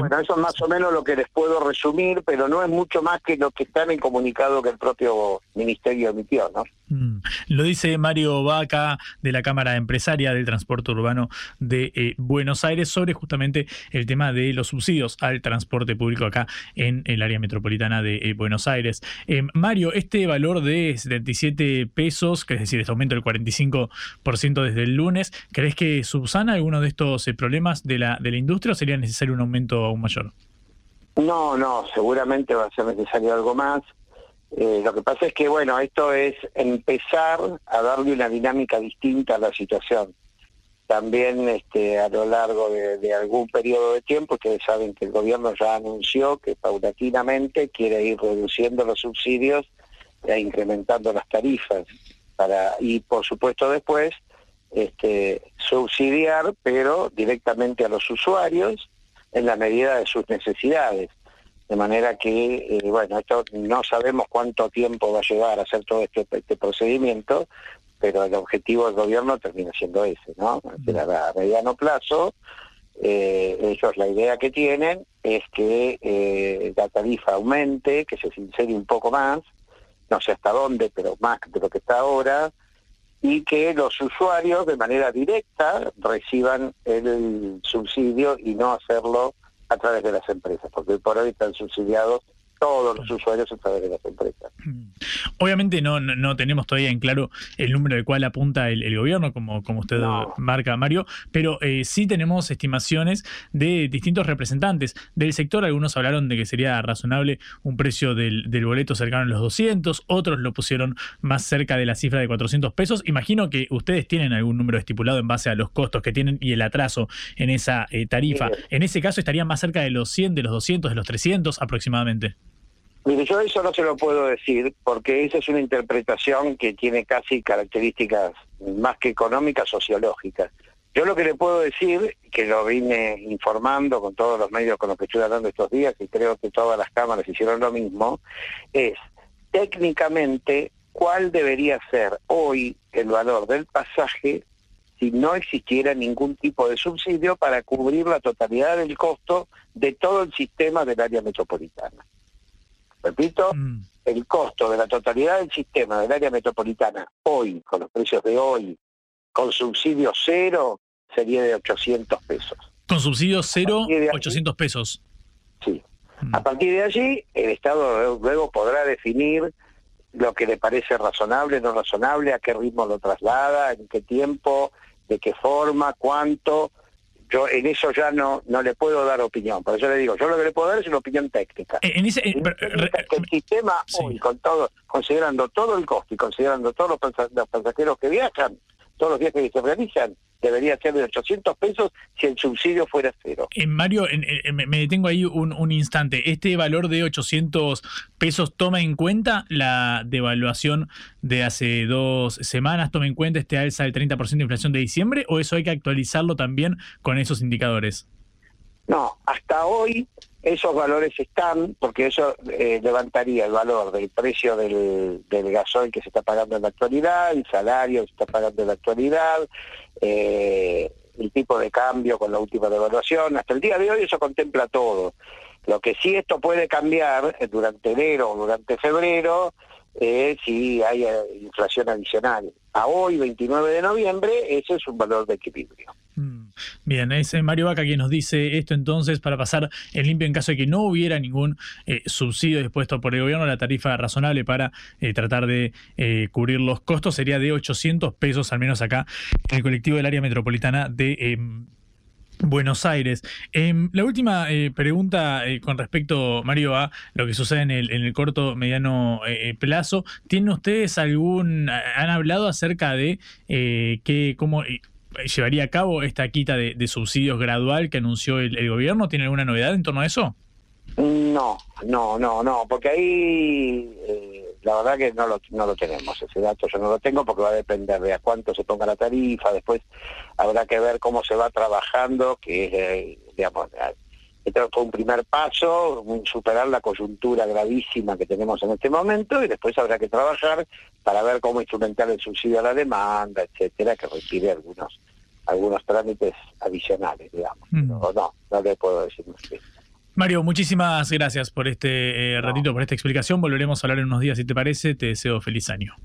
bueno, eso es más o menos lo que les puedo resumir, pero no es mucho más que lo que está en el comunicado que el propio ministerio emitió, ¿no? Mm. Lo dice Mario Vaca de la Cámara Empresaria del Transporte Urbano de eh, Buenos Aires sobre justamente el tema de los subsidios al transporte público acá en el área metropolitana de eh, Buenos Aires. Eh, Mario, este valor de 77 pesos, que es decir, este aumento del 45% desde el lunes, ¿crees que subsana alguno de estos problemas de la, de la industria o sería necesario un aumento aún mayor? No, no, seguramente va a ser necesario algo más. Eh, lo que pasa es que, bueno, esto es empezar a darle una dinámica distinta a la situación. También este, a lo largo de, algún periodo de tiempo, ustedes saben que el gobierno ya anunció que paulatinamente quiere ir reduciendo los subsidios e incrementando las tarifas. Para, y por supuesto después este, subsidiar, pero directamente a los usuarios en la medida de sus necesidades. De manera que, eh, bueno, esto no sabemos cuánto tiempo va a llevar a hacer todo este, este procedimiento, pero el objetivo del gobierno termina siendo ese, ¿no? a mediano plazo, eh, ellos la idea que tienen es que eh, la tarifa aumente, que se sincere un poco más, no sé hasta dónde, pero más de lo que está ahora, y que los usuarios de manera directa reciban el subsidio y no hacerlo a través de las empresas, porque por hoy están subsidiados todos los usuarios a través de las empresas. Mm. Obviamente no, no, tenemos todavía en claro el número del cual apunta el, gobierno, como, como usted marca, Mario, pero eh, sí tenemos estimaciones de distintos representantes del sector. Algunos hablaron de que sería razonable un precio del, boleto cercano a los 200, otros lo pusieron más cerca de la cifra de 400 pesos. Imagino que ustedes tienen algún número estipulado en base a los costos que tienen y el atraso en esa eh, tarifa. En ese caso estaría más cerca de los 100, de los 200, de los 300 aproximadamente. Mire, yo eso no se lo puedo decir porque esa es una interpretación que tiene casi características más que económicas, sociológicas. Yo lo que le puedo decir, que lo vine informando con todos los medios con los que estoy hablando estos días, y creo que todas las cámaras hicieron lo mismo, es técnicamente cuál debería ser hoy el valor del pasaje si no existiera ningún tipo de subsidio para cubrir la totalidad del costo de todo el sistema del área metropolitana. Repito, mm. el costo de la totalidad del sistema del área metropolitana hoy, con los precios de hoy, con subsidio cero, sería de 800 pesos. Con subsidio cero, 800 pesos. Sí. Mm. A partir de allí, el Estado luego podrá definir lo que le parece razonable, no razonable, a qué ritmo lo traslada, en qué tiempo, de qué forma, cuánto. Yo en eso ya no no le puedo dar opinión. Por eso le digo, yo lo que le puedo dar es una opinión técnica. En ese, eh, pero, que el sistema hoy, con todo, considerando todo el costo y considerando todos los pasajeros que viajan, todos los viajes que se realizan, debería ser de 800 pesos si el subsidio fuera cero. Eh, Mario, en- en- me me detengo ahí un, un instante. ¿Este valor de 800 pesos toma en cuenta la devaluación de hace dos semanas? ¿Toma en cuenta este alza del 30% de inflación de diciembre? ¿O eso hay que actualizarlo también con esos indicadores? No, hasta hoy esos valores están, porque eso eh, levantaría el valor del precio del, del gasoil que se está pagando en la actualidad, el salario que se está pagando en la actualidad, eh, el tipo de cambio con la última devaluación. Hasta el día de hoy eso contempla todo. Lo que sí esto puede cambiar eh, durante enero o durante febrero si hay inflación adicional. A hoy, 29 de noviembre, ese es un valor de equilibrio. Bien, es Mario Vaca quien nos dice esto entonces para pasar en limpio en caso de que no hubiera ningún eh, subsidio dispuesto por el gobierno. La tarifa razonable para eh, tratar de eh, cubrir los costos sería de 800 pesos, al menos acá en el colectivo del área metropolitana de... em, Buenos Aires. Em, la última pregunta con respecto, Mario, a lo que sucede en el, en el corto, mediano plazo. ¿Tienen ustedes algún, han hablado acerca de qué, cómo llevaría a cabo esta quita de, subsidios gradual que anunció el, gobierno? ¿Tiene alguna novedad en torno a eso? No, no, no, no, porque ahí eh, la verdad que no lo, tenemos, ese dato yo no lo tengo porque va a depender de a cuánto se ponga la tarifa, después habrá que ver cómo se va trabajando, que es, eh, digamos, esto fue un primer paso, superar la coyuntura gravísima que tenemos en este momento y después habrá que trabajar para ver cómo instrumentar el subsidio a la demanda, etcétera, que requiere algunos algunos trámites adicionales, digamos. Pero no, no le puedo decir eso. Mario, muchísimas gracias por este eh, ratito, por esta explicación. Volveremos a hablar en unos días si te parece. Te deseo feliz año.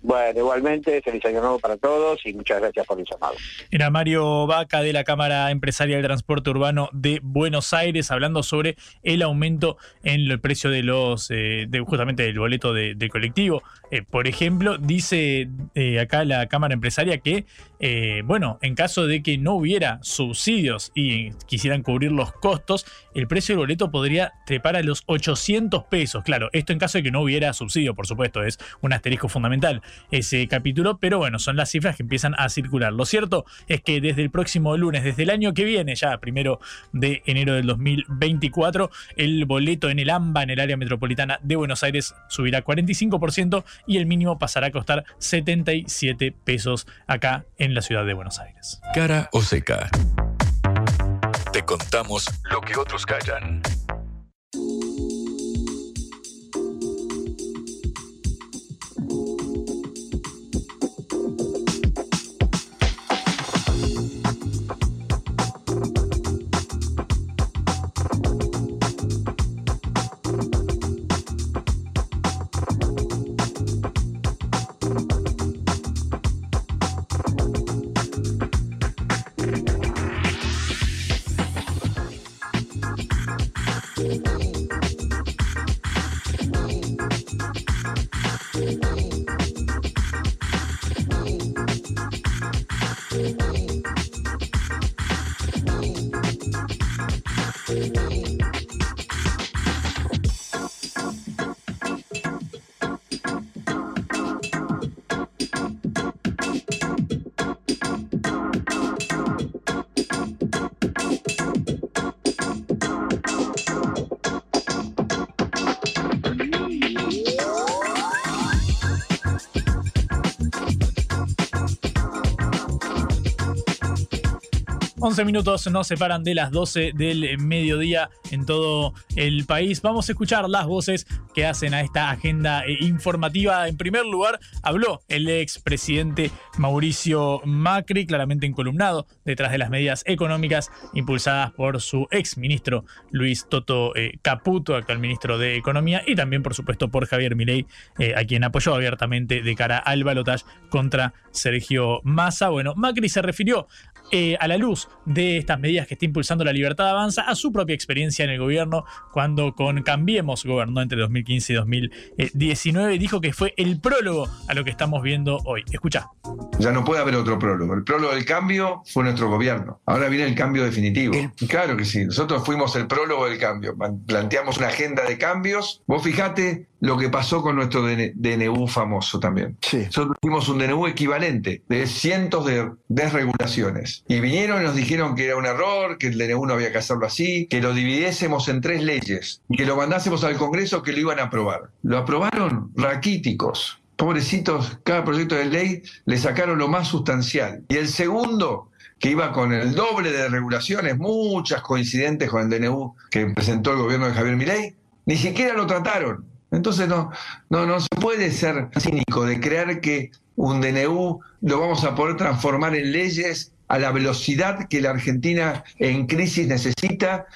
Bueno, igualmente, feliz año nuevo para todos y muchas gracias por el llamado. Era Mario Vaca de la Cámara Empresaria del Transporte Urbano de Buenos Aires hablando sobre el aumento en el precio de los, eh, justamente del boleto de, de colectivo. Eh, por ejemplo, dice eh, acá la Cámara Empresaria que, eh, bueno, en caso de que no hubiera subsidios y quisieran cubrir los costos, el precio del boleto podría trepar a los 800 pesos. Claro, esto en caso de que no hubiera subsidio, por supuesto, es un asterisco fundamental ese capítulo, pero bueno, son las cifras que empiezan a circular. Lo cierto es que desde el próximo lunes, desde el año que viene, ya primero de enero del 2024, el boleto en el AMBA, en el área metropolitana de Buenos Aires, subirá 45% y el mínimo pasará a costar 77 pesos acá en la ciudad de Buenos Aires. Cara o seca. Te contamos lo que otros callan. Once minutos nos separan de las 12 del mediodía en todo el país. Vamos a escuchar las voces que hacen a esta agenda eh, informativa. En primer lugar, habló el expresidente Mauricio Macri, claramente encolumnado detrás de las medidas económicas impulsadas por su ex ministro Luis Toto eh, Caputo, actual ministro de Economía, y también, por supuesto, por Javier Milei, eh, a quien apoyó abiertamente de cara al balotaje contra Sergio Massa. Bueno, Macri se refirió eh, a la luz de estas medidas que está impulsando la libertad avanza a su propia experiencia en el gobierno cuando con Cambiemos gobernó entre 2015 y 2019 dijo que fue el prólogo a lo que estamos viendo hoy. Escucha. Ya no puede haber otro prólogo. El prólogo del cambio fue nuestro gobierno. Ahora viene el cambio definitivo. Claro que sí. Nosotros fuimos el prólogo del cambio. Planteamos una agenda de cambios. Vos fijate lo que pasó con nuestro DNU famoso también. Nosotros tuvimos un DNU equivalente de cientos de desregulaciones. Y vinieron y nos dijeron que era un error, que el DNU no había que hacerlo así, que lo dividiésemos en tres leyes y que lo mandásemos al Congreso que lo iban a aprobar. Lo aprobaron raquíticos. Pobrecitos, cada proyecto de ley le sacaron lo más sustancial. Y el segundo, que iba con el doble de regulaciones, muchas coincidentes con el DNU que presentó el gobierno de Javier Milei, ni siquiera lo trataron. Entonces no, no, no se puede ser cínico de creer que un DNU lo vamos a poder transformar en leyes a la velocidad que la Argentina en crisis necesita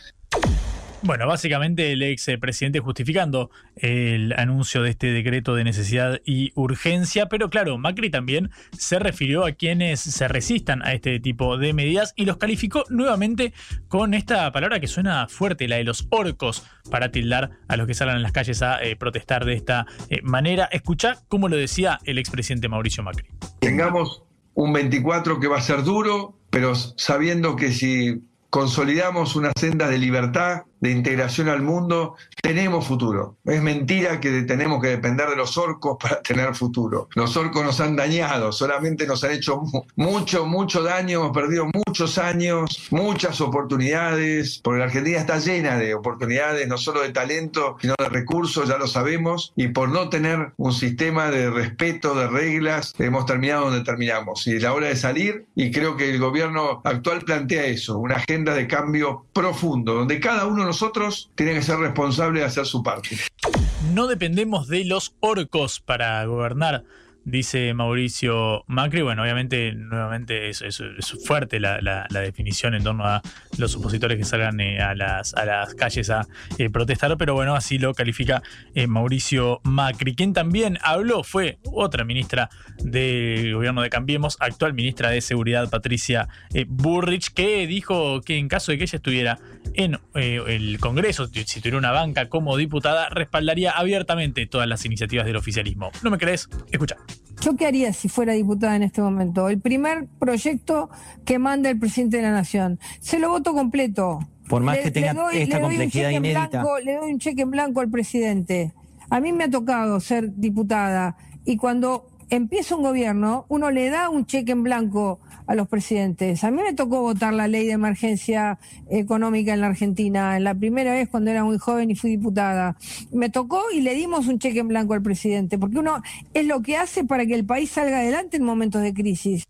bueno, básicamente el ex presidente justificando el anuncio de este decreto de necesidad y urgencia, pero claro, Macri también se refirió a quienes se resistan a este tipo de medidas y los calificó nuevamente con esta palabra que suena fuerte, la de los orcos, para tildar a los que salgan en las calles a eh, protestar de esta eh, manera. Escucha cómo lo decía el expresidente Mauricio Macri. Tengamos un 24 que va a ser duro, pero sabiendo que si consolidamos una senda de libertad, de integración al mundo, tenemos futuro. Es mentira que tenemos que depender de los orcos para tener futuro. Los orcos nos han dañado, solamente nos han hecho mucho, mucho daño, hemos perdido muchos años, muchas oportunidades, porque la Argentina está llena de oportunidades, no solo de talento, sino de recursos, ya lo sabemos, y por no tener un sistema de respeto, de reglas, hemos terminado donde terminamos. Y es la hora de salir, y creo que el gobierno actual plantea eso, una agenda de cambio profundo, donde cada uno nosotros tiene que ser responsable de hacer su parte. No dependemos de los orcos para gobernar dice Mauricio Macri. Bueno, obviamente, nuevamente es, fuerte la, definición en torno a los opositores que salgan eh, a, las, calles a eh, protestar, pero bueno, así lo califica eh, Mauricio Macri. Quien también habló fue otra ministra del gobierno de Cambiemos, actual ministra de Seguridad, Patricia Burrich, que dijo que en caso de que ella estuviera en el Congreso, si tuviera una banca como diputada, respaldaría abiertamente todas las iniciativas del oficialismo. ¿No me crees? Escucha. ¿Yo qué haría si fuera diputada en este momento? El primer proyecto que manda el presidente de la Nación. Se lo voto completo. Por más que tenga esta complejidad inédita. le doy un cheque en blanco al presidente. A mí me ha tocado ser diputada y cuando empieza un gobierno, uno le da un cheque en blanco a los presidentes. A mí me tocó votar la ley de emergencia económica en la Argentina, en la primera vez cuando era muy joven y fui diputada. Me tocó y le dimos un cheque en blanco al presidente, porque uno es lo que hace para que el país salga adelante en momentos de crisis.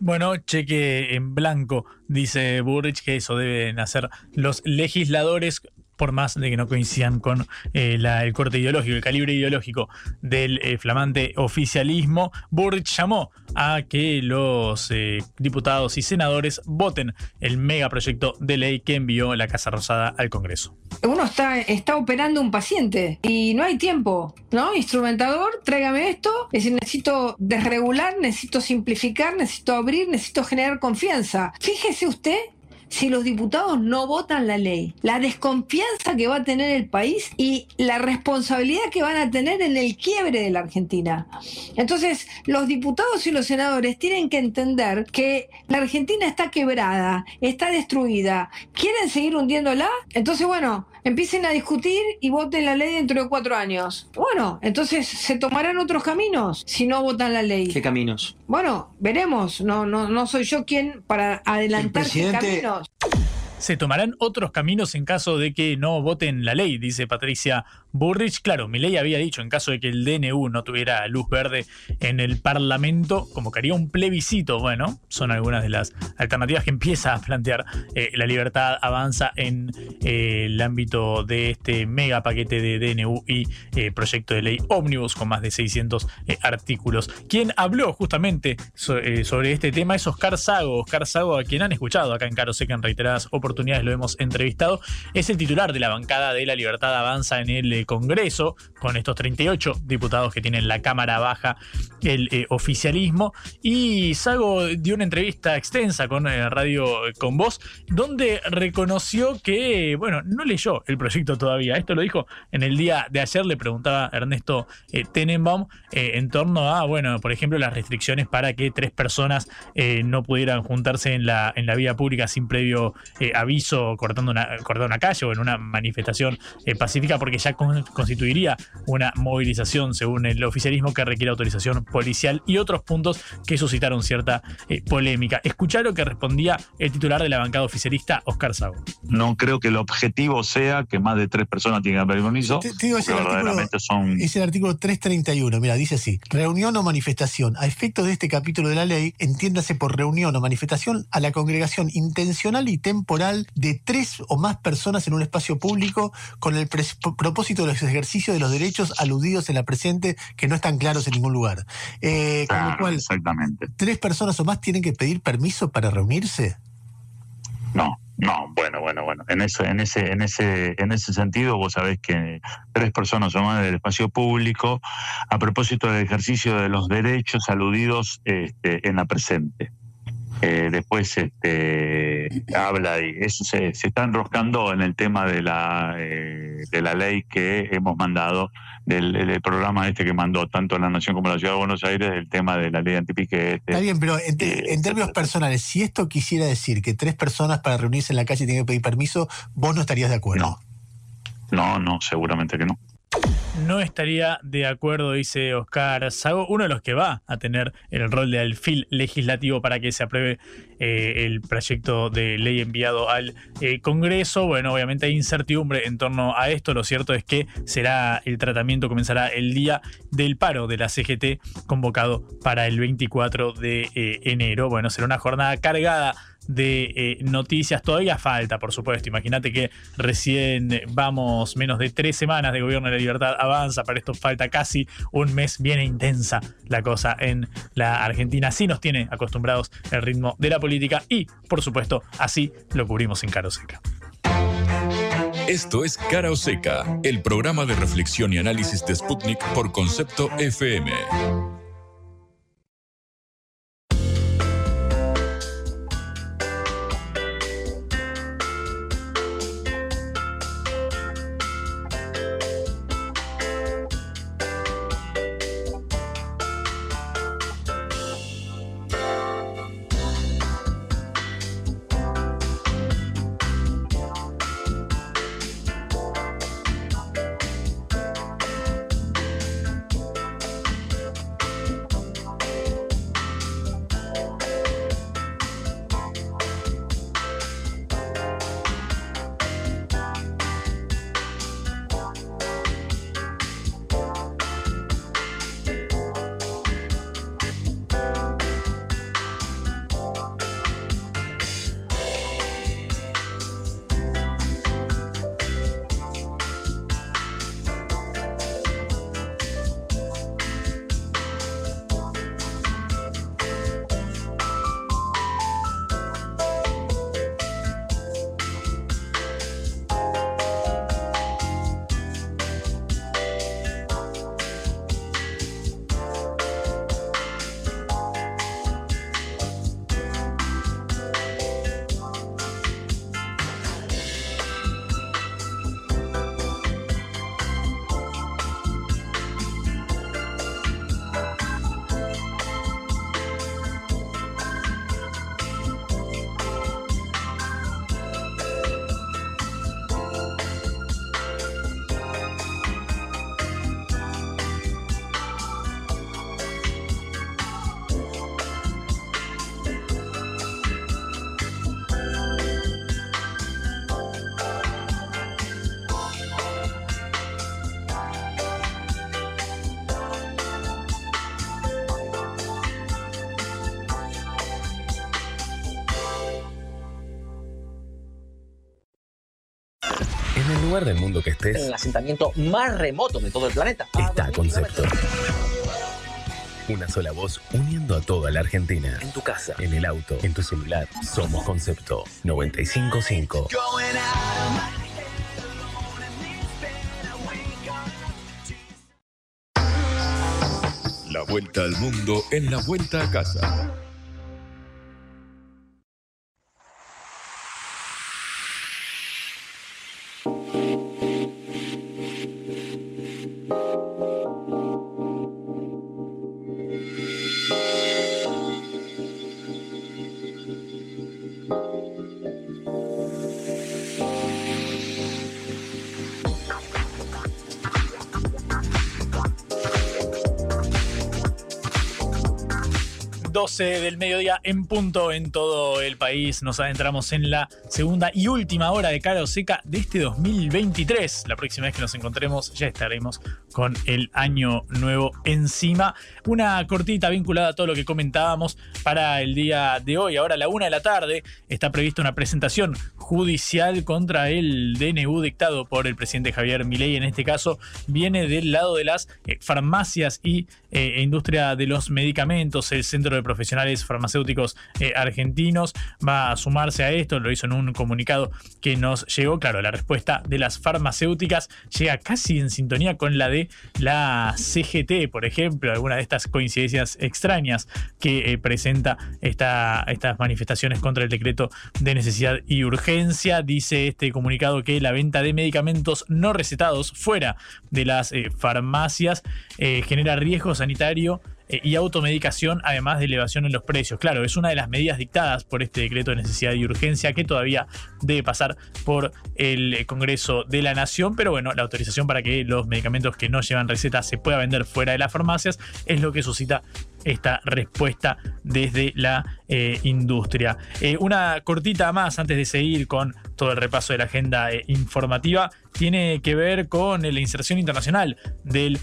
Bueno, cheque en blanco, dice Burrich, que eso deben hacer los legisladores por más de que no coincidan con eh, el corte ideológico, el calibre ideológico del eh, flamante oficialismo, Burrich llamó a que los eh, diputados y senadores voten el megaproyecto de ley que envió la Casa Rosada al Congreso. Uno está, está operando un paciente y no hay tiempo, ¿no? Instrumentador, tráigame esto, es decir, necesito desregular, necesito simplificar, necesito abrir, necesito generar confianza. Fíjese usted si los diputados no votan la ley, la desconfianza que va a tener el país y la responsabilidad que van a tener en el quiebre de la Argentina. Entonces, los diputados y los senadores tienen que entender que la Argentina está quebrada, está destruida. ¿Quieren seguir hundiéndola? Entonces, bueno, empiecen a discutir y voten la ley dentro de cuatro años. Bueno, entonces se tomarán otros caminos si no votan la ley. ¿Qué caminos? Bueno, veremos. No, no, no soy yo quien para adelantar qué caminos. Se tomarán otros caminos en caso de que no voten la ley, dice Patricia Burrich. Claro, mi ley había dicho, en caso de que el DNU no tuviera luz verde en el Parlamento, convocaría un plebiscito. Bueno, son algunas de las alternativas que empieza a plantear eh, la libertad avanza en eh, el ámbito de este mega paquete de DNU y eh, proyecto de ley ómnibus con más de 600 artículos. Quien habló justamente sobre este tema es Oscar Sago. Oscar Sago, a quien han escuchado acá en Caro Seca en reiteradas oportunidades lo hemos entrevistado, es el titular de la bancada de la Libertad Avanza en el eh, Congreso, con estos 38 diputados que tienen la Cámara Baja el eh, oficialismo. Y Sago dio una entrevista extensa con eh, Radio Con Voz, donde reconoció que, bueno, no leyó el proyecto todavía. Esto lo dijo en el día de ayer, le preguntaba Ernesto Tenenbaum en torno a, bueno, por ejemplo, las restricciones para que tres personas no pudieran juntarse en la, en la vía pública sin previo aviso, cortando una, cortando una calle o en una manifestación pacífica, porque ya constituiría una movilización, según el oficialismo, que requiere autorización policial y otros puntos que suscitaron cierta eh, polémica. Escuchá lo que respondía el titular de la bancada oficialista, Oscar Sago. No creo que el objetivo sea que más de tres personas tengan permiso. Te, digo, es, el artículo, son... es el artículo 331. Mira, dice así: reunión o manifestación. A efectos de este capítulo de la ley, entiéndase por reunión o manifestación a la congregación intencional y temporal de tres o más personas en un espacio público con el propósito de los ejercicios de los derechos aludidos en la presente que no están claros en ningún lugar. Eh, con lo cual, exactamente. ¿tres personas o más tienen que pedir permiso para reunirse? No, no, bueno, bueno, bueno. En ese, en ese, en ese, en ese sentido, vos sabés que tres personas o más del espacio público, a propósito del ejercicio de los derechos aludidos este, en la presente. Eh, después este, habla y eso se, se, está enroscando en el tema de la eh, de la ley que hemos mandado del, programa este que mandó tanto la Nación como la Ciudad de Buenos Aires el tema de la ley antipiquete. Está bien, pero en, en términos personales, si esto quisiera decir que tres personas para reunirse en la calle tienen que pedir permiso, vos no estarías de acuerdo. No, no, no seguramente que no no estaría de acuerdo, dice Oscar Sago, uno de los que va a tener el rol de alfil legislativo para que se apruebe eh, el proyecto de ley enviado al eh, Congreso. Bueno, obviamente hay incertidumbre en torno a esto. Lo cierto es que será el tratamiento comenzará el día del paro de la CGT convocado para el 24 de eh, enero. Bueno, será una jornada cargada de eh, noticias. Todavía falta, por supuesto. Imagínate que recién vamos menos de tres semanas de gobierno de la libertad avanza. Para esto falta casi un mes. Viene intensa la cosa en la Argentina. Así nos tiene acostumbrados el ritmo de la política y, por supuesto, así lo cubrimos en Caro Seca. Esto es Cara Seca, el programa de reflexión y análisis de Sputnik por concepto FM. Asentamiento más remoto de todo el planeta. Está Concepto. Una sola voz uniendo a toda la Argentina. En tu casa, en el auto, en tu celular. Somos Concepto 955. La vuelta al mundo en la vuelta a casa. Del mediodía en punto en todo el país. Nos adentramos en la segunda y última hora de Cara Seca de este 2023. La próxima vez que nos encontremos ya estaremos con el año nuevo encima. Una cortita vinculada a todo lo que comentábamos para el día de hoy. Ahora a la una de la tarde está prevista una presentación judicial contra el DNU dictado por el presidente Javier Milei. En este caso viene del lado de las eh, farmacias y eh, industria de los medicamentos. El Centro de Profesionales Farmacéuticos eh, Argentinos va a sumarse a esto. Lo hizo en un comunicado que nos llegó. Claro, la respuesta de las farmacéuticas llega casi en sintonía con la de la CGT, por ejemplo, alguna de estas coincidencias extrañas que presenta esta, estas manifestaciones contra el decreto de necesidad y urgencia. Dice este comunicado que la venta de medicamentos no recetados fuera de las eh, farmacias eh, genera riesgo sanitario eh, y automedicación, además de elevación en los precios. Claro, es una de las medidas dictadas por este decreto de necesidad y urgencia que todavía debe pasar por el Congreso de la Nación, pero bueno, la autorización para que los medicamentos que no llevan receta se pueda vender fuera de las farmacias es lo que suscita esta respuesta desde la eh, industria. Eh, una cortita más antes de seguir con todo el repaso de la agenda eh, informativa tiene que ver con la inserción internacional del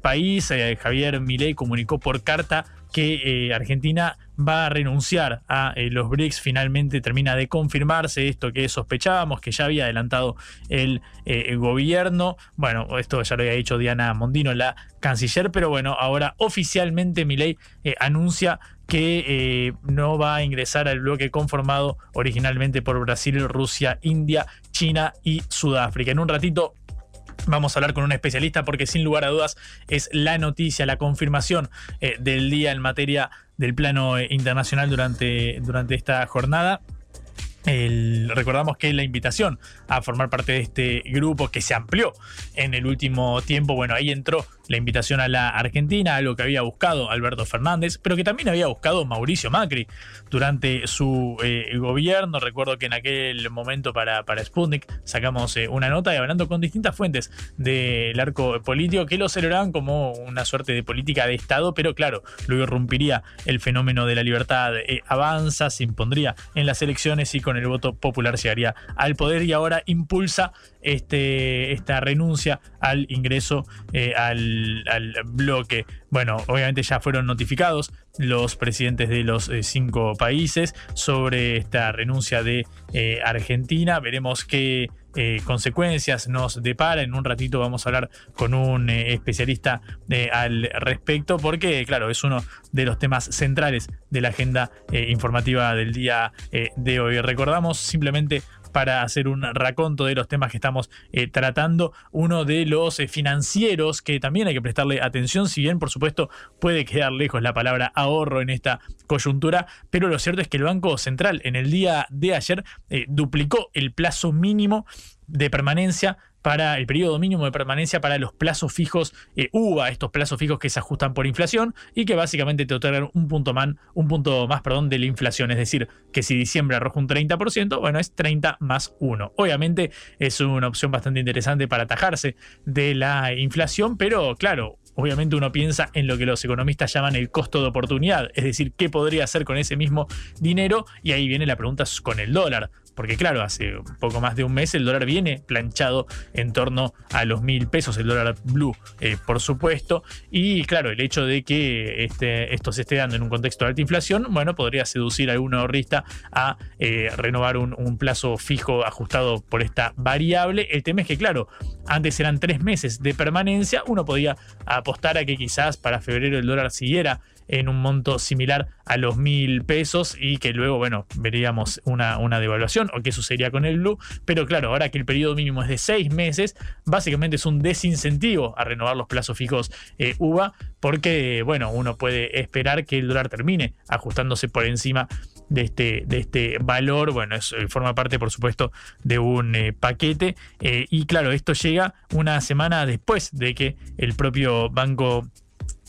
país. Javier Milei comunicó por carta que Argentina va a renunciar a eh, los BRICS. Finalmente termina de confirmarse esto que sospechábamos, que ya había adelantado el, eh, gobierno. Bueno, esto ya lo había dicho Diana Mondino, la canciller, pero bueno, ahora oficialmente Milei eh, anuncia que no va a ingresar al bloque conformado originalmente por Brasil, Rusia, India, China y Sudáfrica. En un ratito Vamos a hablar con un especialista porque sin lugar a dudas es la noticia, la confirmación del día en materia del plano eh, internacional durante, durante esta jornada. Recordamos que la invitación a formar parte de este grupo que se amplió en el último tiempo, bueno, ahí entró la invitación a la Argentina, algo que había buscado Alberto Fernández, pero que también había buscado Mauricio Macri durante su eh, gobierno. Recuerdo que en aquel momento para, para Sputnik sacamos eh, una nota y hablando con distintas fuentes del arco político que lo celebraban como una suerte de política de Estado, pero claro, lo irrumpiría el fenómeno de la libertad eh, avanza, se impondría en las elecciones y con el voto popular llegaría al poder y ahora impulsa este, esta renuncia al ingreso eh, al, bloque. Bueno, obviamente ya fueron notificados los presidentes de los eh, cinco países sobre esta renuncia de eh, Argentina. Veremos qué consecuencias nos depara. En un ratito vamos a hablar con un especialista al respecto, porque, claro, es uno de los temas centrales de la agenda informativa del día de hoy. Recordamos simplemente para hacer un raconto de los temas que estamos eh, tratando. Uno de los eh, financieros que también hay que prestarle atención, si bien por supuesto puede quedar lejos la palabra ahorro en esta coyuntura, pero lo cierto es que el Banco Central en el día de ayer eh, duplicó el plazo mínimo de permanencia para el periodo mínimo de permanencia para los plazos fijos eh, UVA, estos plazos fijos que se ajustan por inflación y que básicamente te otorgan un punto, un punto más perdón, de la inflación. Es decir, que si diciembre arroja un 30%, bueno, es 30 más 1. Obviamente es una opción bastante interesante para atajarse de la inflación, pero claro, obviamente uno piensa en lo que los economistas llaman el costo de oportunidad, es decir, qué podría hacer con ese mismo dinero y ahí viene la pregunta con el dólar porque claro, hace poco más de un mes el dólar viene planchado en torno a los mil pesos, el dólar blue, eh, por supuesto, y claro, el hecho de que este, esto se esté dando en un contexto de alta inflación, bueno, podría seducir a algún ahorrista a eh, renovar un, un plazo fijo ajustado por esta variable. El tema es que, claro, antes eran tres meses de permanencia, uno podía apostar a que quizás para febrero el dólar siguiera en un monto similar a los mil pesos y que luego, bueno, veríamos una, una devaluación o qué sucedería con el blue. Pero claro, ahora que el periodo mínimo es de seis meses, básicamente es un desincentivo a renovar los plazos fijos eh, UVA porque, bueno, uno puede esperar que el dólar termine ajustándose por encima de este, de este valor. Bueno, eso eh, forma parte, por supuesto, de un eh, paquete. y claro, esto llega una semana después de que el propio Banco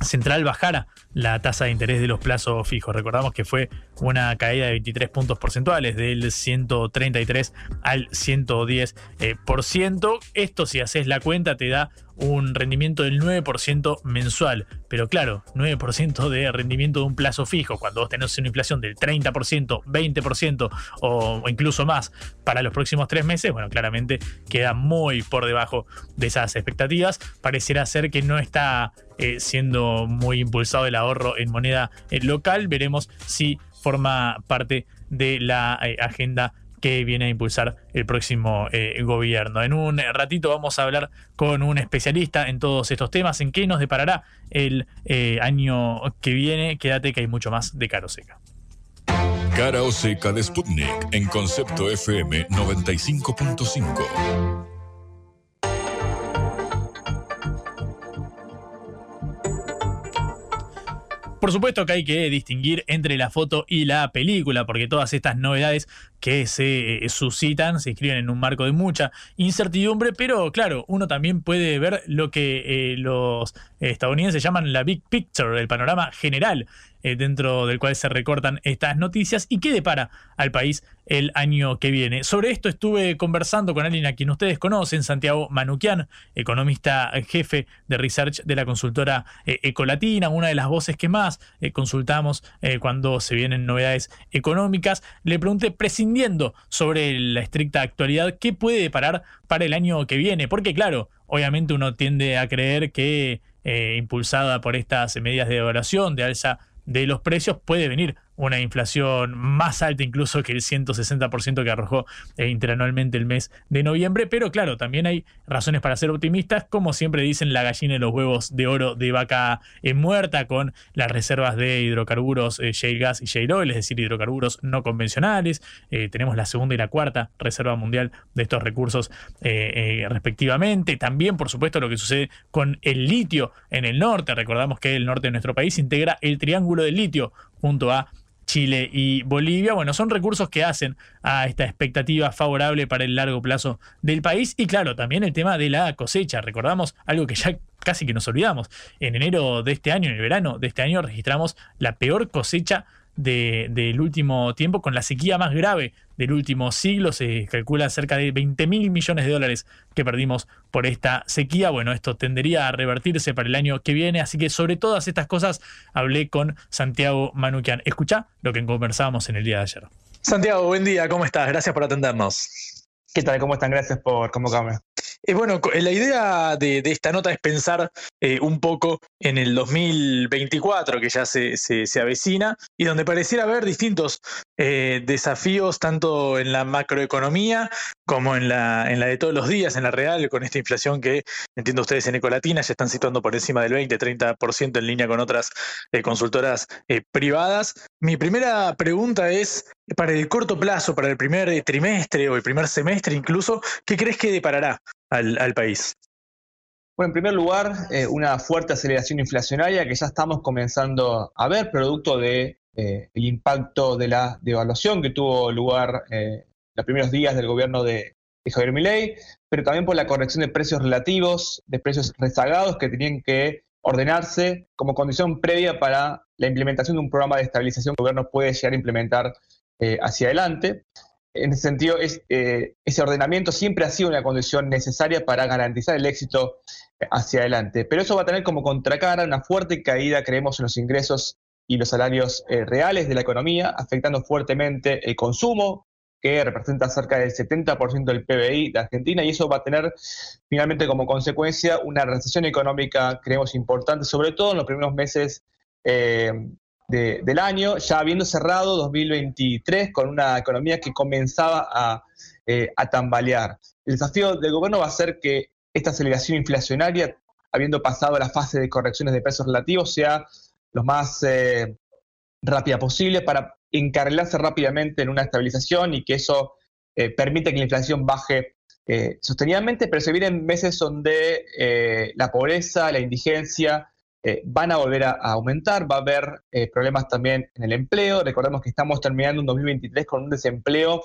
Central bajara la tasa de interés de los plazos fijos. Recordamos que fue una caída de 23 puntos porcentuales, del 133 al 110%. Eh, por ciento. Esto, si haces la cuenta, te da un rendimiento del 9% mensual. Pero claro, 9% de rendimiento de un plazo fijo, cuando vos tenés una inflación del 30%, 20% o incluso más para los próximos tres meses, bueno, claramente queda muy por debajo de esas expectativas. Pareciera ser que no está eh, siendo muy impulsado el ahorro en moneda eh, local. Veremos si forma parte de la eh, agenda que viene a impulsar el próximo eh, gobierno. En un ratito vamos a hablar con un especialista en todos estos temas, en qué nos deparará el año que viene. Quédate que hay mucho más de Caro Seca. Cara o Seca de Sputnik en concepto FM 95.5. Por supuesto que hay que distinguir entre la foto y la película, porque todas estas novedades que se eh, suscitan se escriben en un marco de mucha incertidumbre, pero claro, uno también puede ver lo que eh, los estadounidenses llaman la big picture, el panorama general eh, dentro del cual se recortan estas noticias y qué depara al país el año que viene. Sobre esto estuve conversando con alguien a quien ustedes conocen, Santiago Manuquian, economista jefe de research de la consultora eh, Ecolatina, una de las voces que más eh, consultamos cuando se vienen novedades económicas. Le pregunté, prescindiendo sobre la estricta actualidad, ¿qué puede deparar para el año que viene? Porque claro, obviamente uno tiende a creer que impulsada por estas medidas de devaluación, de alza de los precios puede venir una inflación más alta incluso que el 160% que arrojó eh, interanualmente el mes de noviembre, pero claro, también hay razones para ser optimistas, como siempre dicen la gallina de los huevos de oro de vaca eh, muerta con las reservas de hidrocarburos eh, shale gas y shale oil, es decir, hidrocarburos no convencionales, tenemos la segunda y la cuarta reserva mundial de estos recursos respectivamente, también por supuesto lo que sucede con el litio en el norte, recordamos que el norte de nuestro país integra el triángulo del litio junto a Chile y Bolivia. Bueno, son recursos que hacen a esta expectativa favorable para el largo plazo del país. Y claro, también el tema de la cosecha. Recordamos algo que ya casi que nos olvidamos. En enero de este año, en el verano de este año, registramos la peor cosecha del último tiempo, con la sequía más grave del último siglo. Se calcula cerca de 20 mil millones de dólares que perdimos por esta sequía. Bueno, esto tendería a revertirse para el año que viene, así que sobre todas estas cosas hablé con Santiago Manuquian. Escucha lo que conversábamos en el día de ayer. Santiago, buen día, ¿cómo estás? Gracias por atendernos. ¿Qué tal? ¿Cómo están? Gracias por convocarme. Eh, bueno, la idea de, esta nota es pensar eh, un poco en el 2024, que ya se, avecina, y donde pareciera haber distintos eh, desafíos, tanto en la macroeconomía como en la, en la de todos los días, en la real, con esta inflación que, entiendo ustedes, en Ecolatina ya están situando por encima del 20-30% en línea con otras consultoras privadas. Mi primera pregunta es, para el corto plazo, para el primer trimestre o el primer semestre incluso, ¿qué crees que deparará al, país? Bueno, en primer lugar, eh, una fuerte aceleración inflacionaria que ya estamos comenzando a ver, producto del de, eh, impacto de la devaluación que tuvo lugar eh, los primeros días del gobierno de, de Javier Milei, pero también por la corrección de precios relativos, de precios rezagados que tenían que ordenarse como condición previa para la implementación de un programa de estabilización que el gobierno puede llegar a implementar hacia adelante. En ese sentido, eh, ese ordenamiento siempre ha sido una condición necesaria para garantizar el éxito hacia adelante. Pero eso va a tener como contracara una fuerte caída, creemos, en los ingresos y los salarios eh, reales de la economía, afectando fuertemente el consumo, que representa cerca del 70% del PBI de Argentina, y eso va a tener finalmente como consecuencia una recesión económica, creemos, importante, sobre todo en los primeros meses eh, del año, ya habiendo cerrado 2023 con una economía que comenzaba a, eh, a tambalear. El desafío del gobierno va a ser que esta aceleración inflacionaria, habiendo pasado la fase de correcciones de precios relativos, sea lo más eh, rápida posible para encarrilarse rápidamente en una estabilización y que eso eh, permita que la inflación baje eh, sostenidamente, pero se vienen meses donde eh, la pobreza, la indigencia van a volver a, aumentar, va a haber problemas también en el empleo. Recordemos que estamos terminando un 2023 con un desempleo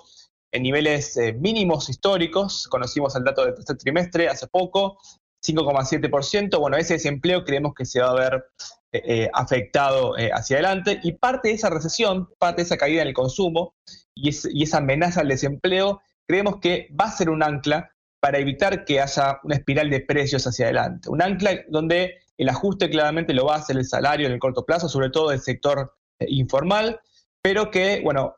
en niveles mínimos históricos. Conocimos el dato del tercer trimestre hace poco, 5,7%. Bueno, ese desempleo creemos que se va a ver eh, afectado eh, hacia adelante y parte de esa recesión, parte de esa caída en el consumo y, esa amenaza al desempleo, creemos que va a ser un ancla para evitar que haya una espiral de precios hacia adelante. Un ancla donde el ajuste claramente lo va a hacer el salario en el corto plazo, sobre todo del sector eh, informal, pero que, bueno,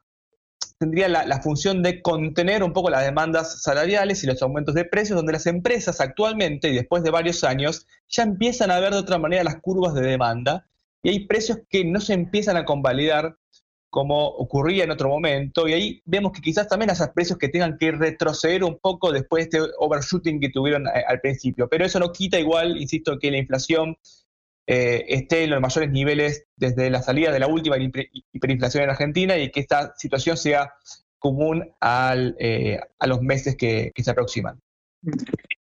tendría la, función de contener un poco las demandas salariales y los aumentos de precios, donde las empresas actualmente, y después de varios años, ya empiezan a ver de otra manera las curvas de demanda y hay precios que no se empiezan a convalidar como ocurría en otro momento, y ahí vemos que quizás también haya precios que tengan que retroceder un poco después de este overshooting que tuvieron eh, al principio, pero eso no quita igual, insisto, que la inflación eh, esté en los mayores niveles desde la salida de la última hiperinflación en Argentina y que esta situación sea común eh, a los meses que se aproximan.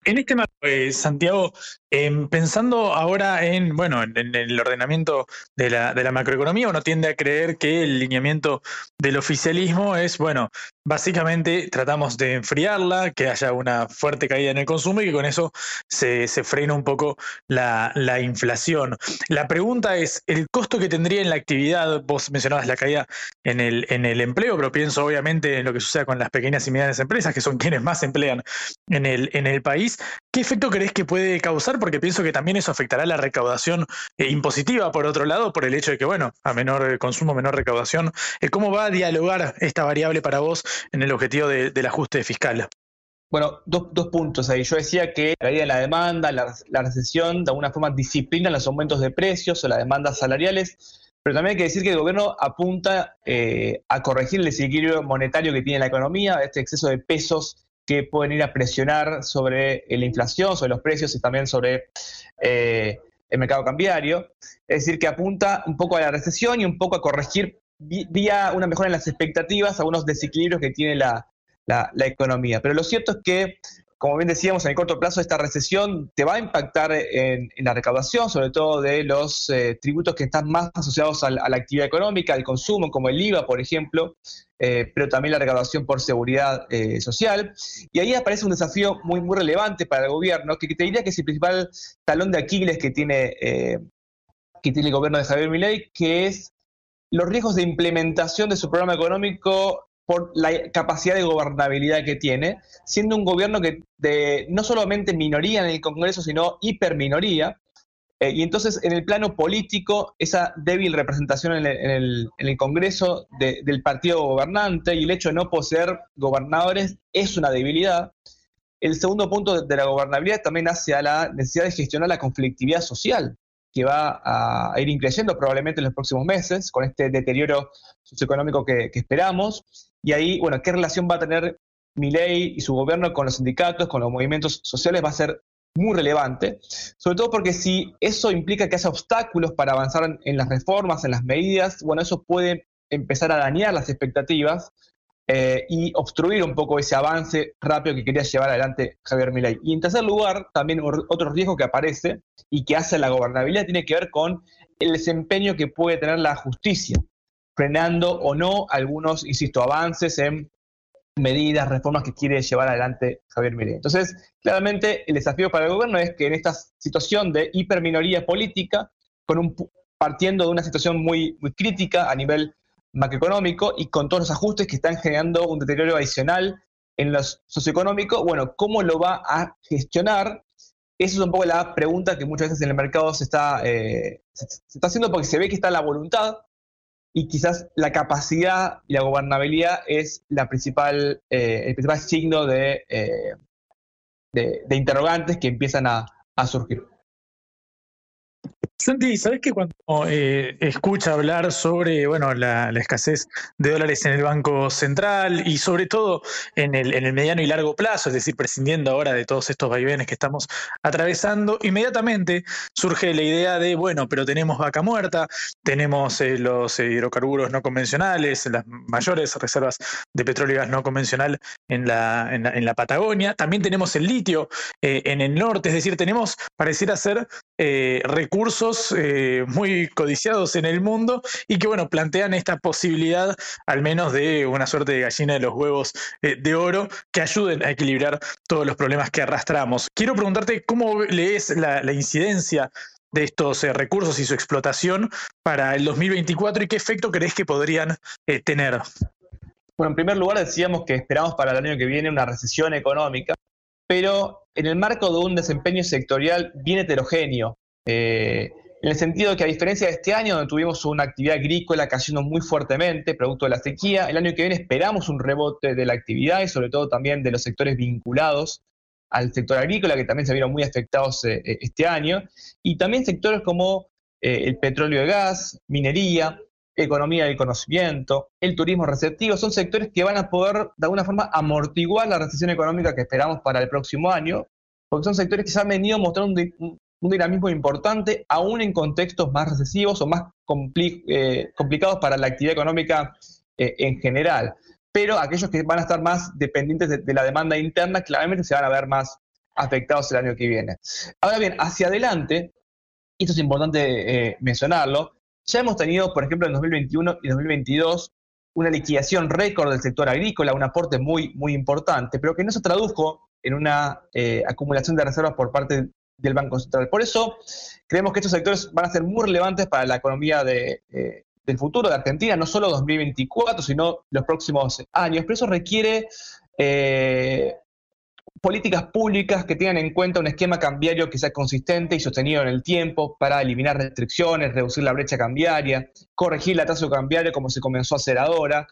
En este marco, eh, Santiago, em, pensando ahora en, bueno, en, el ordenamiento de la, de la, macroeconomía, uno tiende a creer que el lineamiento del oficialismo es, bueno, básicamente tratamos de enfriarla, que haya una fuerte caída en el consumo y que con eso se, se frena un poco la, la, inflación. La pregunta es, ¿el costo que tendría en la actividad, vos mencionabas la caída en el, en el empleo, pero pienso obviamente en lo que suceda con las pequeñas y medianas empresas, que son quienes más emplean en el, en el país. ¿Qué efecto crees que puede causar? Porque pienso que también eso afectará la recaudación eh, impositiva, por otro lado, por el hecho de que, bueno, a menor eh, consumo, menor recaudación. Eh, ¿Cómo va a dialogar esta variable para vos en el objetivo del ajuste fiscal? Bueno, dos, puntos ahí. Yo decía que la caída de la demanda, la, recesión, de alguna forma disciplina los aumentos de precios o las demandas salariales, pero también hay que decir que el gobierno apunta a corregir el desequilibrio monetario que tiene la economía, este exceso de pesos que pueden ir a presionar sobre la inflación, sobre los precios y también sobre eh, el mercado cambiario. Es decir, que apunta un poco a la recesión y un poco a corregir vía una mejora en las expectativas, algunos desequilibrios que tiene la, la economía. Pero lo cierto es que como bien decíamos, en el corto plazo esta recesión te va a impactar en, la recaudación, sobre todo de los eh, tributos que están más asociados a, la actividad económica, al consumo, como el IVA, por ejemplo, eh, pero también la recaudación por seguridad eh, social. Y ahí aparece un desafío muy, muy relevante para el gobierno, que, te diría que es el principal talón de Aquiles que tiene, que tiene el gobierno de Javier Milei, que es los riesgos de implementación de su programa económico por la capacidad de gobernabilidad que tiene, siendo un gobierno que de no solamente minoría en el Congreso, sino hiperminoría. Eh, y entonces, en el plano político, esa débil representación en el, Congreso del partido gobernante y el hecho de no poseer gobernadores es una debilidad. El segundo punto de la gobernabilidad también hace a la necesidad de gestionar la conflictividad social, que va a ir increciendo probablemente en los próximos meses con este deterioro socioeconómico que esperamos. Y ahí, bueno, ¿qué relación va a tener ley y su gobierno con los sindicatos, con los movimientos sociales? Va a ser muy relevante, sobre todo porque si eso implica que haya obstáculos para avanzar en, las reformas, en las medidas, bueno, eso puede empezar a dañar las expectativas eh, y obstruir un poco ese avance rápido que quería llevar adelante Javier Milei. Y en tercer lugar, también otro riesgo que aparece y que hace la gobernabilidad tiene que ver con el desempeño que puede tener la justicia frenando o no algunos, insisto, avances en medidas, reformas que quiere llevar adelante Javier Milei. Entonces, claramente el desafío para el gobierno es que en esta situación de hiperminoría política, con un, partiendo de una situación muy, muy crítica a nivel macroeconómico y con todos los ajustes que están generando un deterioro adicional en lo socioeconómico, bueno, ¿cómo lo va a gestionar? Esa es un poco la pregunta que muchas veces en el mercado se está, eh, se está haciendo porque se ve que está la voluntad y quizás la capacidad y la gobernabilidad es la principal, eh, el principal signo de, eh, de, interrogantes que empiezan a surgir. Santi, ¿sabes que cuando eh, escucha hablar sobre bueno, la, escasez de dólares en el Banco Central y sobre todo en el, mediano y largo plazo, es decir, prescindiendo ahora de todos estos vaivenes que estamos atravesando, inmediatamente surge la idea de, bueno, pero tenemos vaca muerta, tenemos eh, los hidrocarburos no convencionales, las mayores reservas de petróleo y gas no convencional en la, en la, Patagonia, también tenemos el litio eh, en el norte, es decir, tenemos, pareciera ser, recursos eh, muy codiciados en el mundo y que, bueno, plantean esta posibilidad al menos de una suerte de gallina de los huevos eh, de oro que ayuden a equilibrar todos los problemas que arrastramos. Quiero preguntarte cómo lees la, incidencia de estos eh, recursos y su explotación para el 2024 y qué efecto crees que podrían tener. Bueno, en primer lugar decíamos que esperamos para el año que viene una recesión económica, pero en el marco de un desempeño sectorial bien heterogéneo, eh, en el sentido de que a diferencia de este año, donde tuvimos una actividad agrícola cayendo muy fuertemente, producto de la sequía, el año que viene esperamos un rebote de la actividad y sobre todo también de los sectores vinculados al sector agrícola, que también se vieron muy afectados eh, eh, este año, y también sectores como el petróleo y gas, minería, economía del conocimiento, el turismo receptivo, son sectores que van a poder de alguna forma amortiguar la recesión económica que esperamos para el próximo año, porque son sectores que se han venido mostrando un, un dinamismo importante, aún en contextos más recesivos o más eh, complicados para la actividad económica eh, en general. Pero aquellos que van a estar más dependientes de, la demanda interna, claramente se van a ver más afectados el año que viene. Ahora bien, hacia adelante, y esto es importante eh, mencionarlo, ya hemos tenido, por ejemplo, en 2021 y 2022, una liquidación récord del sector agrícola, un aporte muy, muy importante, pero que no se tradujo en una acumulación de reservas por parte del Banco Central. Por eso creemos que estos sectores van a ser muy relevantes para la economía de, eh, del futuro de Argentina, no solo 2024, sino los próximos años. Pero eso requiere eh, políticas públicas que tengan en cuenta un esquema cambiario que sea consistente y sostenido en el tiempo para eliminar restricciones, reducir la brecha cambiaria, corregir la tasa cambiaria como se comenzó a hacer ahora,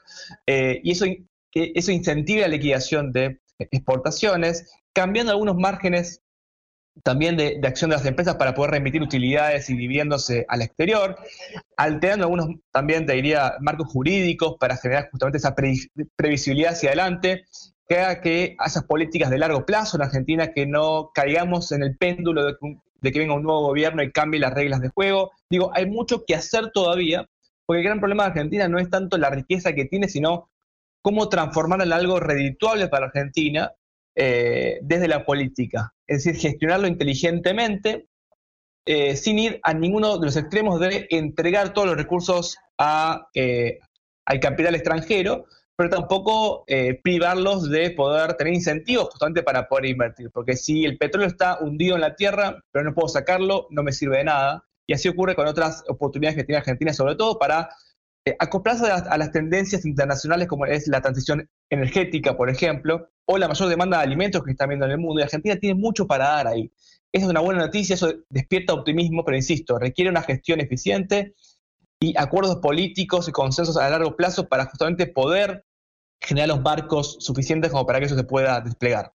eh, y eso, eso incentiva la liquidación de exportaciones, cambiando algunos márgenes también de, acción de las empresas para poder remitir utilidades y dividendos al exterior, alterando algunos también, te diría, marcos jurídicos para generar justamente esa previsibilidad hacia adelante, que haga que esas políticas de largo plazo en Argentina, que no caigamos en el péndulo de, de que venga un nuevo gobierno y cambie las reglas de juego. Digo, hay mucho que hacer todavía, porque el gran problema de Argentina no es tanto la riqueza que tiene, sino cómo transformarla en algo redituable para Argentina eh, desde la política. Es decir, gestionarlo inteligentemente, eh, sin ir a ninguno de los extremos de entregar todos los recursos eh, al capital extranjero, pero tampoco privarlos de poder tener incentivos justamente para poder invertir. Porque si el petróleo está hundido en la tierra, pero no puedo sacarlo, no me sirve de nada. Y así ocurre con otras oportunidades que tiene Argentina, sobre todo para acoplarse a las tendencias internacionales como es la transición energética, por ejemplo, o la mayor demanda de alimentos que está viendo en el mundo. Y Argentina tiene mucho para dar ahí. Esa es una buena noticia, eso despierta optimismo, pero insisto, requiere una gestión eficiente y acuerdos políticos y consensos a largo plazo para justamente poder generar los barcos suficientes como para que eso se pueda desplegar.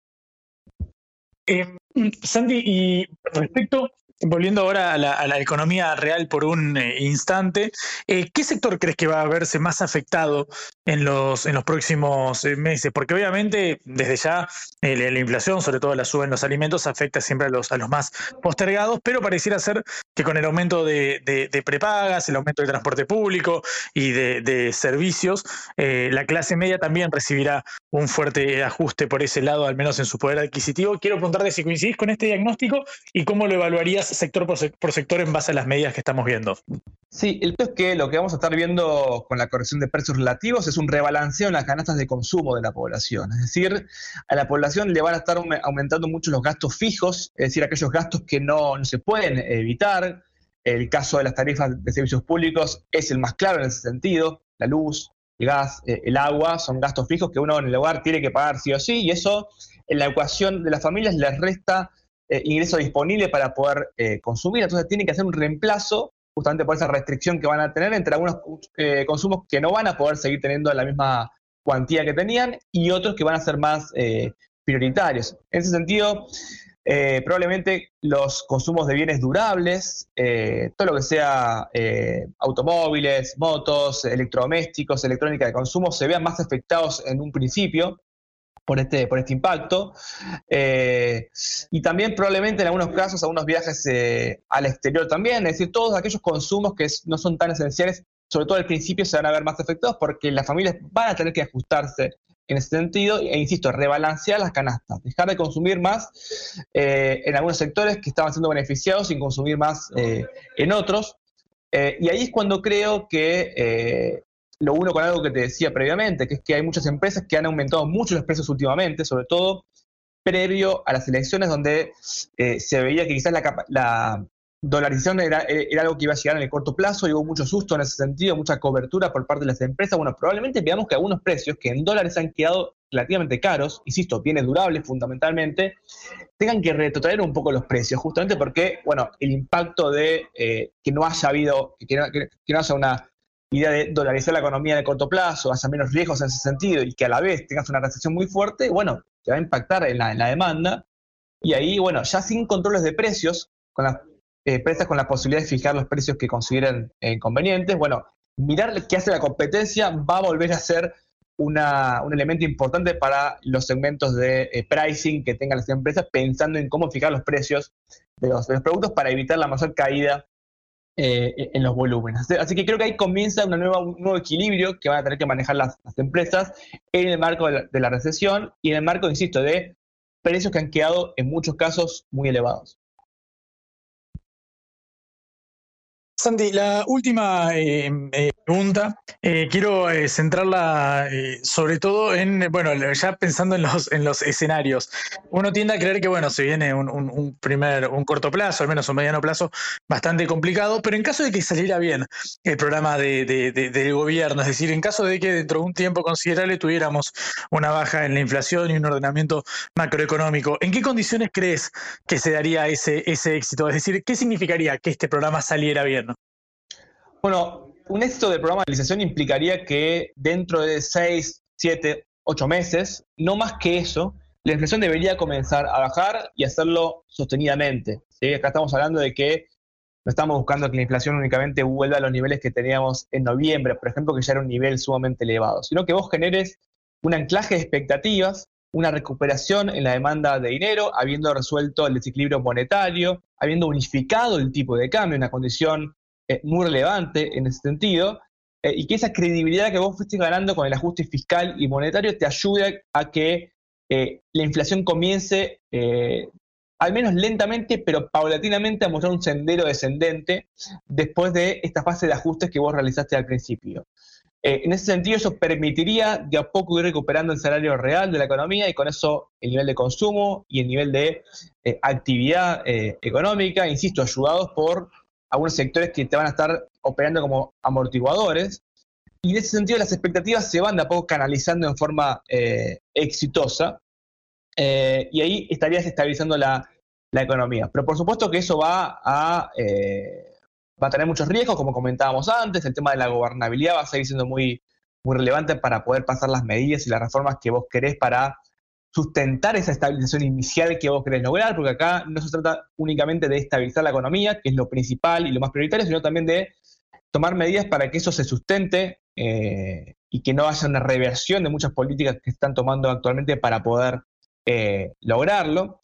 Eh, Sandy, y respecto Volviendo ahora a la, economía real por un eh, instante, eh, ¿qué sector crees que va a verse más afectado en los, en los próximos eh, meses? Porque obviamente desde ya la inflación, sobre todo la suba en los alimentos, afecta siempre a los, a los más postergados, pero pareciera ser que con el aumento de, prepagas, el aumento del transporte público y de, servicios, la clase media también recibirá un fuerte ajuste por ese lado, al menos en su poder adquisitivo. Quiero preguntarte si coincidís con este diagnóstico y cómo lo evaluarías sector por, sector en base a las medidas que estamos viendo. Sí, el es que lo que vamos a estar viendo con la corrección de precios relativos es un rebalanceo en las canastas de consumo de la población. Es decir, a la población le van a estar aumentando mucho los gastos fijos, es decir, aquellos gastos que no, se pueden evitar. El caso de las tarifas de servicios públicos es el más claro en ese sentido. La luz, el gas, eh, el agua son gastos fijos que uno en el hogar tiene que pagar sí o sí, y eso en la ecuación de las familias les resta eh, ingreso disponible para poder eh, consumir. Entonces tiene que hacer un reemplazo justamente por esa restricción que van a tener entre algunos eh, consumos que no van a poder seguir teniendo la misma cuantía que tenían y otros que van a ser más prioritarios. En ese sentido, probablemente los consumos de bienes durables, todo lo que sea automóviles, motos, electrodomésticos, electrónica de consumo, se vean más afectados en un principio por este, por este impacto. Eh, y también probablemente en algunos casos algunos viajes eh, al exterior también, es decir, todos aquellos consumos que no son tan esenciales, sobre todo al principio se van a ver más afectados porque las familias van a tener que ajustarse en ese sentido e, insisto, rebalancear las canastas, dejar de consumir más eh, en algunos sectores que estaban siendo beneficiados sin consumir más en otros. y ahí es cuando creo que lo uno con algo que te decía previamente, que es que hay muchas empresas que han aumentado mucho los precios últimamente, sobre todo previo a las elecciones donde eh, se veía que quizás la, dolarización era, era, algo que iba a llegar en el corto plazo y hubo mucho susto en ese sentido, mucha cobertura por parte de las empresas. Bueno, probablemente veamos que algunos precios que en dólares han quedado relativamente caros, insisto, bienes durables fundamentalmente, tengan que retrotraer un poco los precios, justamente porque, bueno, el impacto de eh, que no haya habido, que que no haya una idea de dolarizar la economía de corto plazo, haya menos riesgos en ese sentido y que a la vez tengas una recesión muy fuerte, bueno, te va a impactar en la, demanda. Y ahí, bueno, ya sin controles de precios, con las empresas con la posibilidad de fijar los precios que consideren eh, convenientes, bueno, mirar qué hace la competencia va a volver a ser un elemento importante para los segmentos de eh, pricing que tengan las empresas, pensando en cómo fijar los precios de los, de los productos para evitar la mayor caída eh, en los volúmenes. Así que creo que ahí comienza una nueva, un nuevo equilibrio que van a tener que manejar las, empresas en el marco de la, recesión y en el marco, insisto, de precios que han quedado en muchos casos muy elevados. Santi, la última eh, eh, pregunta, eh, quiero centrarla sobre todo en, bueno, ya pensando en los, en los escenarios. Uno tiende a creer que, bueno, se viene un, primer, un corto plazo, al menos un mediano plazo, bastante complicado, pero en caso de que saliera bien el programa de, del gobierno, es decir, en caso de que dentro de un tiempo considerable tuviéramos una baja en la inflación y un ordenamiento macroeconómico, ¿en qué condiciones crees que se daría ese, ese éxito? Es decir, ¿qué significaría que este programa saliera bien? Bueno, un éxito del programa de realización implicaría que dentro de 6, 7, 8 meses, no más que eso, la inflación debería comenzar a bajar y hacerlo sostenidamente. Acá estamos hablando de que no estamos buscando que la inflación únicamente vuelva a los niveles que teníamos en noviembre, por ejemplo, que ya era un nivel sumamente elevado, sino que vos generes un anclaje de expectativas, una recuperación en la demanda de dinero, habiendo resuelto el desequilibrio monetario, habiendo unificado el tipo de cambio, una condición eh, muy relevante en ese sentido, eh, y que esa credibilidad que vos fuiste ganando con el ajuste fiscal y monetario te ayude a que eh, la inflación comience, al menos lentamente, pero paulatinamente, a mostrar un sendero descendente después de esta fase de ajustes que vos realizaste al principio. en ese sentido, eso permitiría de a poco ir recuperando el salario real de la economía y con eso el nivel de consumo y el nivel de actividad económica, insisto, ayudados por algunos sectores que te van a estar operando como amortiguadores. Y en ese sentido las expectativas se van de a poco canalizando en forma eh, exitosa eh, y ahí estarías estabilizando la, economía. Pero por supuesto que eso va a, eh, va a tener muchos riesgos, como comentábamos antes, el tema de la gobernabilidad va a seguir siendo muy, muy relevante para poder pasar las medidas y las reformas que vos querés para sustentar esa estabilización inicial que vos querés lograr, porque acá no se trata únicamente de estabilizar la economía, que es lo principal y lo más prioritario, sino también de tomar medidas para que eso se sustente eh, y que no haya una reversión de muchas políticas que están tomando actualmente para poder eh, lograrlo.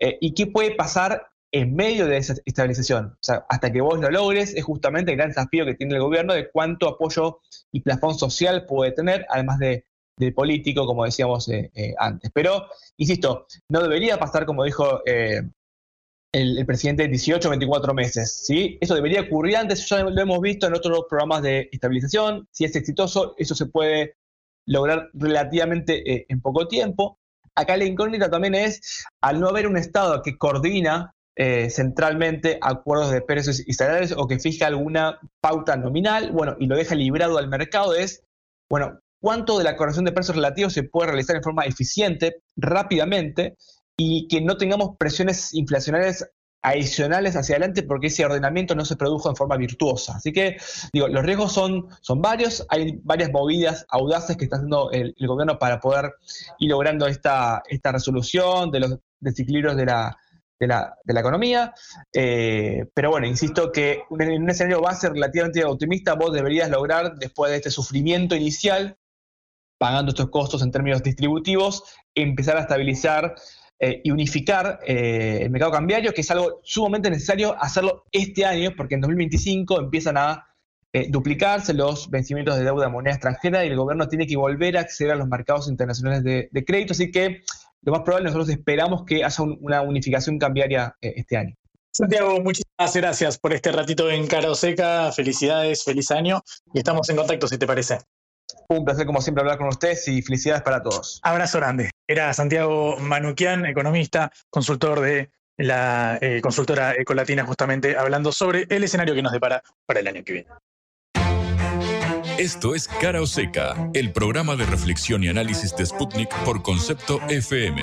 Eh, ¿Y qué puede pasar en medio de esa estabilización? O sea, hasta que vos lo logres, es justamente el gran desafío que tiene el gobierno de cuánto apoyo y plafón social puede tener, además de de político, como decíamos eh, eh, antes. Pero, insisto, no debería pasar, como dijo eh, el, presidente, 18 o 24 meses. ¿sí? Eso debería ocurrir antes, ya lo hemos visto en otros programas de estabilización. Si es exitoso, eso se puede lograr relativamente en poco tiempo. Acá la incógnita también es, al no haber un Estado que coordina centralmente acuerdos de precios y salarios o que fija alguna pauta nominal, bueno, y lo deja librado al mercado, es, bueno, cuánto de la corrección de precios relativos se puede realizar en forma eficiente, rápidamente, y que no tengamos presiones inflacionarias adicionales hacia adelante porque ese ordenamiento no se produjo en forma virtuosa. Así que, digo, los riesgos son, son varios, hay varias movidas audaces que está haciendo el, gobierno para poder ir logrando esta, esta resolución de los desequilibrios de la, de la, economía. Eh, pero bueno, insisto que en un escenario base relativamente optimista vos deberías lograr, después de este sufrimiento inicial, pagando estos costos en términos distributivos, empezar a estabilizar eh, y unificar eh, el mercado cambiario, que es algo sumamente necesario hacerlo este año, porque en 2025 empiezan a duplicarse los vencimientos de deuda de moneda extranjera y el gobierno tiene que volver a acceder a los mercados internacionales de, crédito. Así que lo más probable nosotros esperamos que haya una unificación cambiaria eh, este año. Santiago, muchísimas gracias por este ratito en Cara Seca. Felicidades, feliz año y estamos en contacto si te parece. Un placer como siempre hablar con ustedes y felicidades para todos. Abrazo grande. Era Santiago Manuquian, economista, consultor de la eh, consultora Ecolatina, justamente hablando sobre el escenario que nos depara para el año que viene. Esto es Cara o Seca, el programa de reflexión y análisis de Sputnik por concepto FM.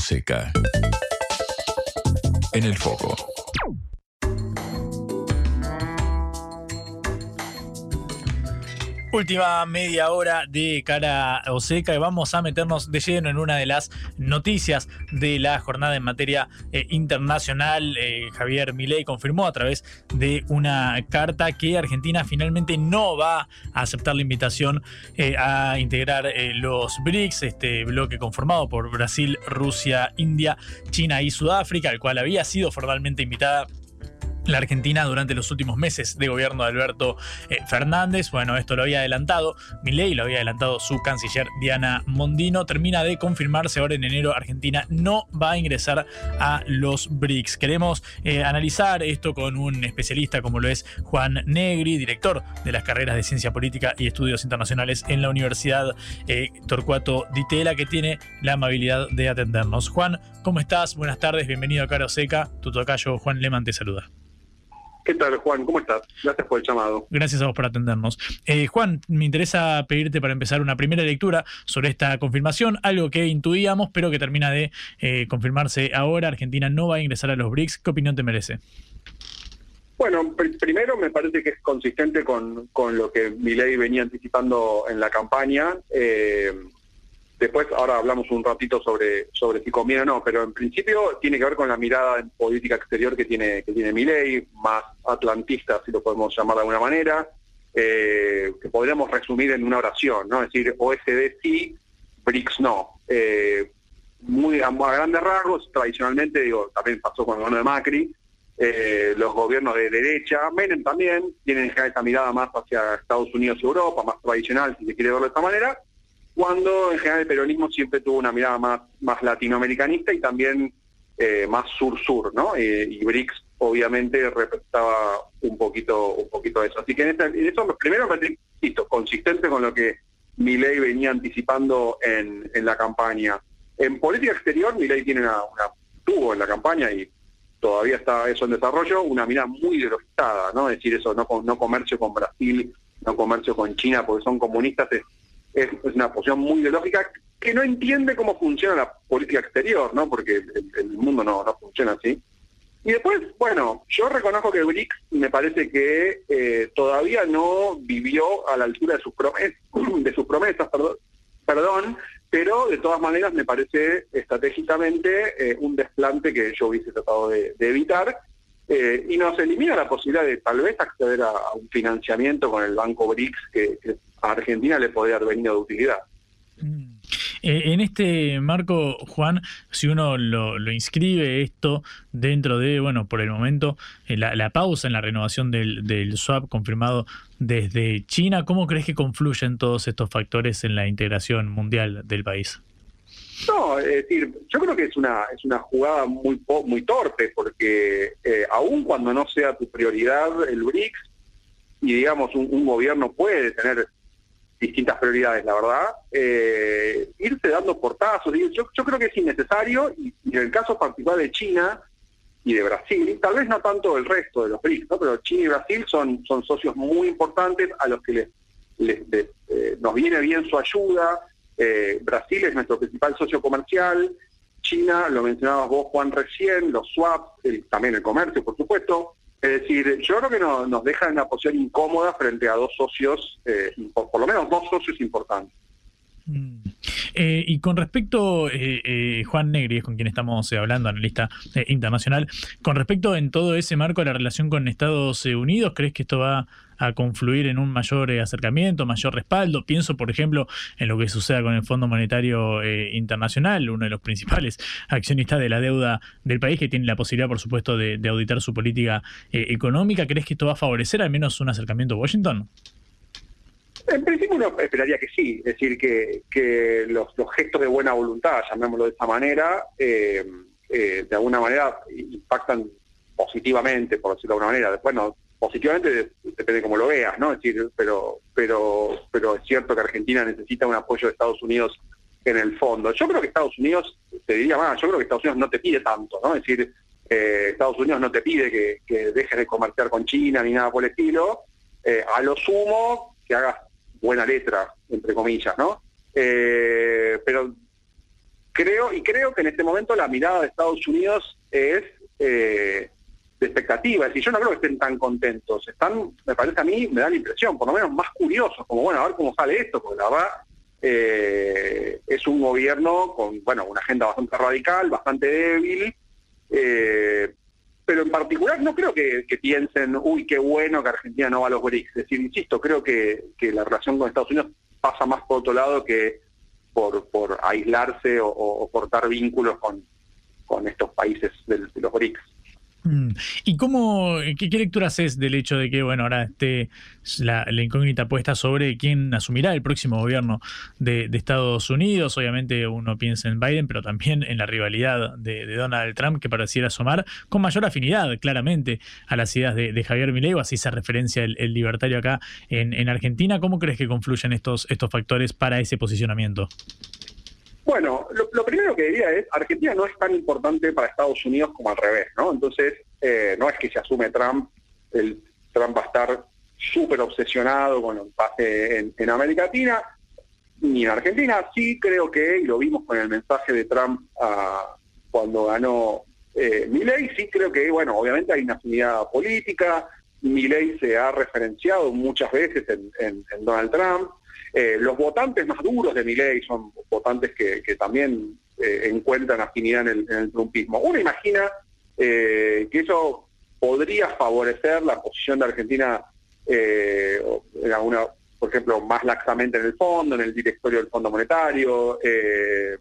Seca. En el foco. Última media hora de cara Oseca y vamos a meternos de lleno en una de las noticias de la jornada en materia eh, internacional. Eh, Javier Milei confirmó a través de una carta que Argentina finalmente no va a aceptar la invitación eh, a integrar los BRICS, este bloque conformado por Brasil, Rusia, India, China y Sudáfrica, al cual había sido formalmente invitada la Argentina durante los últimos meses de gobierno de Alberto eh, Fernández. Bueno, esto lo había adelantado Milei, lo había adelantado su canciller Diana Mondino. Termina de confirmarse ahora en enero Argentina no va a ingresar a los BRICS. Queremos eh, analizar esto con un especialista como lo es Juan Negri, director de las carreras de Ciencia Política y Estudios Internacionales en la Universidad eh, Torcuato Di Tella, que tiene la amabilidad de atendernos. Juan, ¿cómo estás? Buenas tardes, bienvenido a Caro Seca. Tu tocayo Juan Leman te saluda. ¿Qué tal, Juan? ¿Cómo estás? Gracias por el llamado. Gracias a vos por atendernos. Eh, Juan, me interesa pedirte para empezar una primera lectura sobre esta confirmación, algo que intuíamos, pero que termina de eh, confirmarse ahora. Argentina no va a ingresar a los BRICS. ¿Qué opinión te merece? Bueno, primero me parece que es consistente con, con lo que Milei venía anticipando en la campaña. Eh, Después, ahora hablamos un ratito sobre, sobre si conviene o no, pero en principio tiene que ver con la mirada en política exterior que tiene, que tiene Milei, más atlantista, si lo podemos llamar de alguna manera, eh, que podríamos resumir en una oración, ¿no? Es decir, OSD sí, BRICS no. Eh, muy a, grandes rasgos, tradicionalmente, digo, también pasó con el gobierno de Macri, eh, los gobiernos de derecha, Menem también, tienen esta mirada más hacia Estados Unidos y Europa, más tradicional, si se quiere verlo de esta manera, cuando en general el peronismo siempre tuvo una mirada más, más latinoamericanista y también eh, más sur-sur, ¿no? Eh, y BRICS obviamente representaba un poquito un poquito eso. Así que en, eso primero me insisto, consistente con lo que Milei venía anticipando en, en la campaña. En política exterior, Milei tiene una, tuvo en la campaña y todavía está eso en desarrollo, una mirada muy ideologizada, ¿no? Es decir, eso, no, no comercio con Brasil, no comercio con China, porque son comunistas, es, una posición muy ideológica que no entiende cómo funciona la política exterior, ¿no? Porque el, mundo no, funciona así. Y después, bueno, yo reconozco que BRICS me parece que eh, todavía no vivió a la altura de sus promesas, de sus promesas, perdón, perdón, pero de todas maneras me parece estratégicamente eh, un desplante que yo hubiese tratado de, evitar eh, y nos elimina la posibilidad de tal vez acceder a, un financiamiento con el banco BRICS que, a Argentina le podría haber venido de utilidad. Mm. Eh, en este marco, Juan, si uno lo, inscribe esto dentro de, bueno, por el momento, eh, la, pausa en la renovación del, del, swap confirmado desde China, ¿cómo crees que confluyen todos estos factores en la integración mundial del país? No, es decir, yo creo que es una es una jugada muy muy torpe porque eh, aun cuando no sea tu prioridad el BRICS y digamos un gobierno puede tener distintas prioridades, la verdad, eh, irse dando portazos. Yo, yo creo que es innecesario y, en el caso particular de China y de Brasil, tal vez no tanto el resto de los BRICS, pero China y Brasil son, son socios muy importantes a los que les, eh, nos viene bien su ayuda. Eh, Brasil es nuestro principal socio comercial. China, lo mencionabas vos, Juan, recién, los swaps, también el comercio, por supuesto. Es decir, yo creo que nos deja en una posición incómoda frente a dos socios, eh, por, lo menos dos socios importantes. Mm. Eh, y con respecto, eh, Juan Negri, es con quien estamos hablando, analista internacional, con respecto en todo ese marco de la relación con Estados Unidos, ¿crees que esto va a confluir en un mayor eh, acercamiento, mayor respaldo. Pienso, por ejemplo, en lo que suceda con el Fondo Monetario eh, Internacional, uno de los principales accionistas de la deuda del país, que tiene la posibilidad, por supuesto, de, auditar su política eh, económica. ¿Crees que esto va a favorecer al menos un acercamiento a Washington? En principio uno esperaría que sí, es decir, que, los, gestos de buena voluntad, llamémoslo de esta manera, de alguna manera impactan positivamente, por decirlo de alguna manera. Después no, positivamente depende de cómo lo veas, ¿no? Es decir, pero, pero, pero es cierto que Argentina necesita un apoyo de Estados Unidos en el fondo. Yo creo que Estados Unidos, te diría más, yo creo que Estados Unidos no te pide tanto, ¿no? Es decir, eh, Estados Unidos no te pide que, dejes de comerciar con China ni nada por el estilo, eh, a lo sumo que hagas buena letra, entre comillas, ¿no? Eh, pero creo, y creo que en este momento la mirada de Estados Unidos es expectativa. Es decir, yo no creo que estén tan contentos. Están, me parece a mí, me da la impresión, por lo menos más curiosos, como bueno, a ver cómo sale esto, porque la verdad eh, es un gobierno con, bueno, una agenda bastante radical, bastante débil, eh, pero en particular no creo que, piensen, uy, qué bueno que Argentina no va a los BRICS. Es decir, insisto, creo que, la relación con Estados Unidos pasa más por otro lado que por, por aislarse o, cortar vínculos con, con estos países de los BRICS. Mm. ¿Y cómo, qué, lectura haces del hecho de que, bueno, ahora esté la, incógnita puesta sobre quién asumirá el próximo gobierno de, Estados Unidos? Obviamente uno piensa en Biden, pero también en la rivalidad de, Donald Trump, que pareciera asomar con mayor afinidad, claramente, a las ideas de, Javier Milei, o así se referencia el, libertario acá en, Argentina. ¿Cómo crees que confluyen estos, estos factores para ese posicionamiento? Bueno, lo, primero que diría es, Argentina no es tan importante para Estados Unidos como al revés, ¿no? Entonces, eh, no es que se asume Trump, el Trump va a estar súper obsesionado con lo que pase en, América Latina, ni en Argentina. Sí creo que, y lo vimos con el mensaje de Trump ah, cuando ganó eh, Milley, sí creo que, bueno, obviamente hay una afinidad política, Milley se ha referenciado muchas veces en Donald Trump, eh, los votantes más duros de mi ley son votantes que, también eh, encuentran afinidad en el, trumpismo. Uno imagina eh, que eso podría favorecer la posición de Argentina en alguna, por ejemplo, más laxamente en el fondo, en el directorio del Fondo Monetario.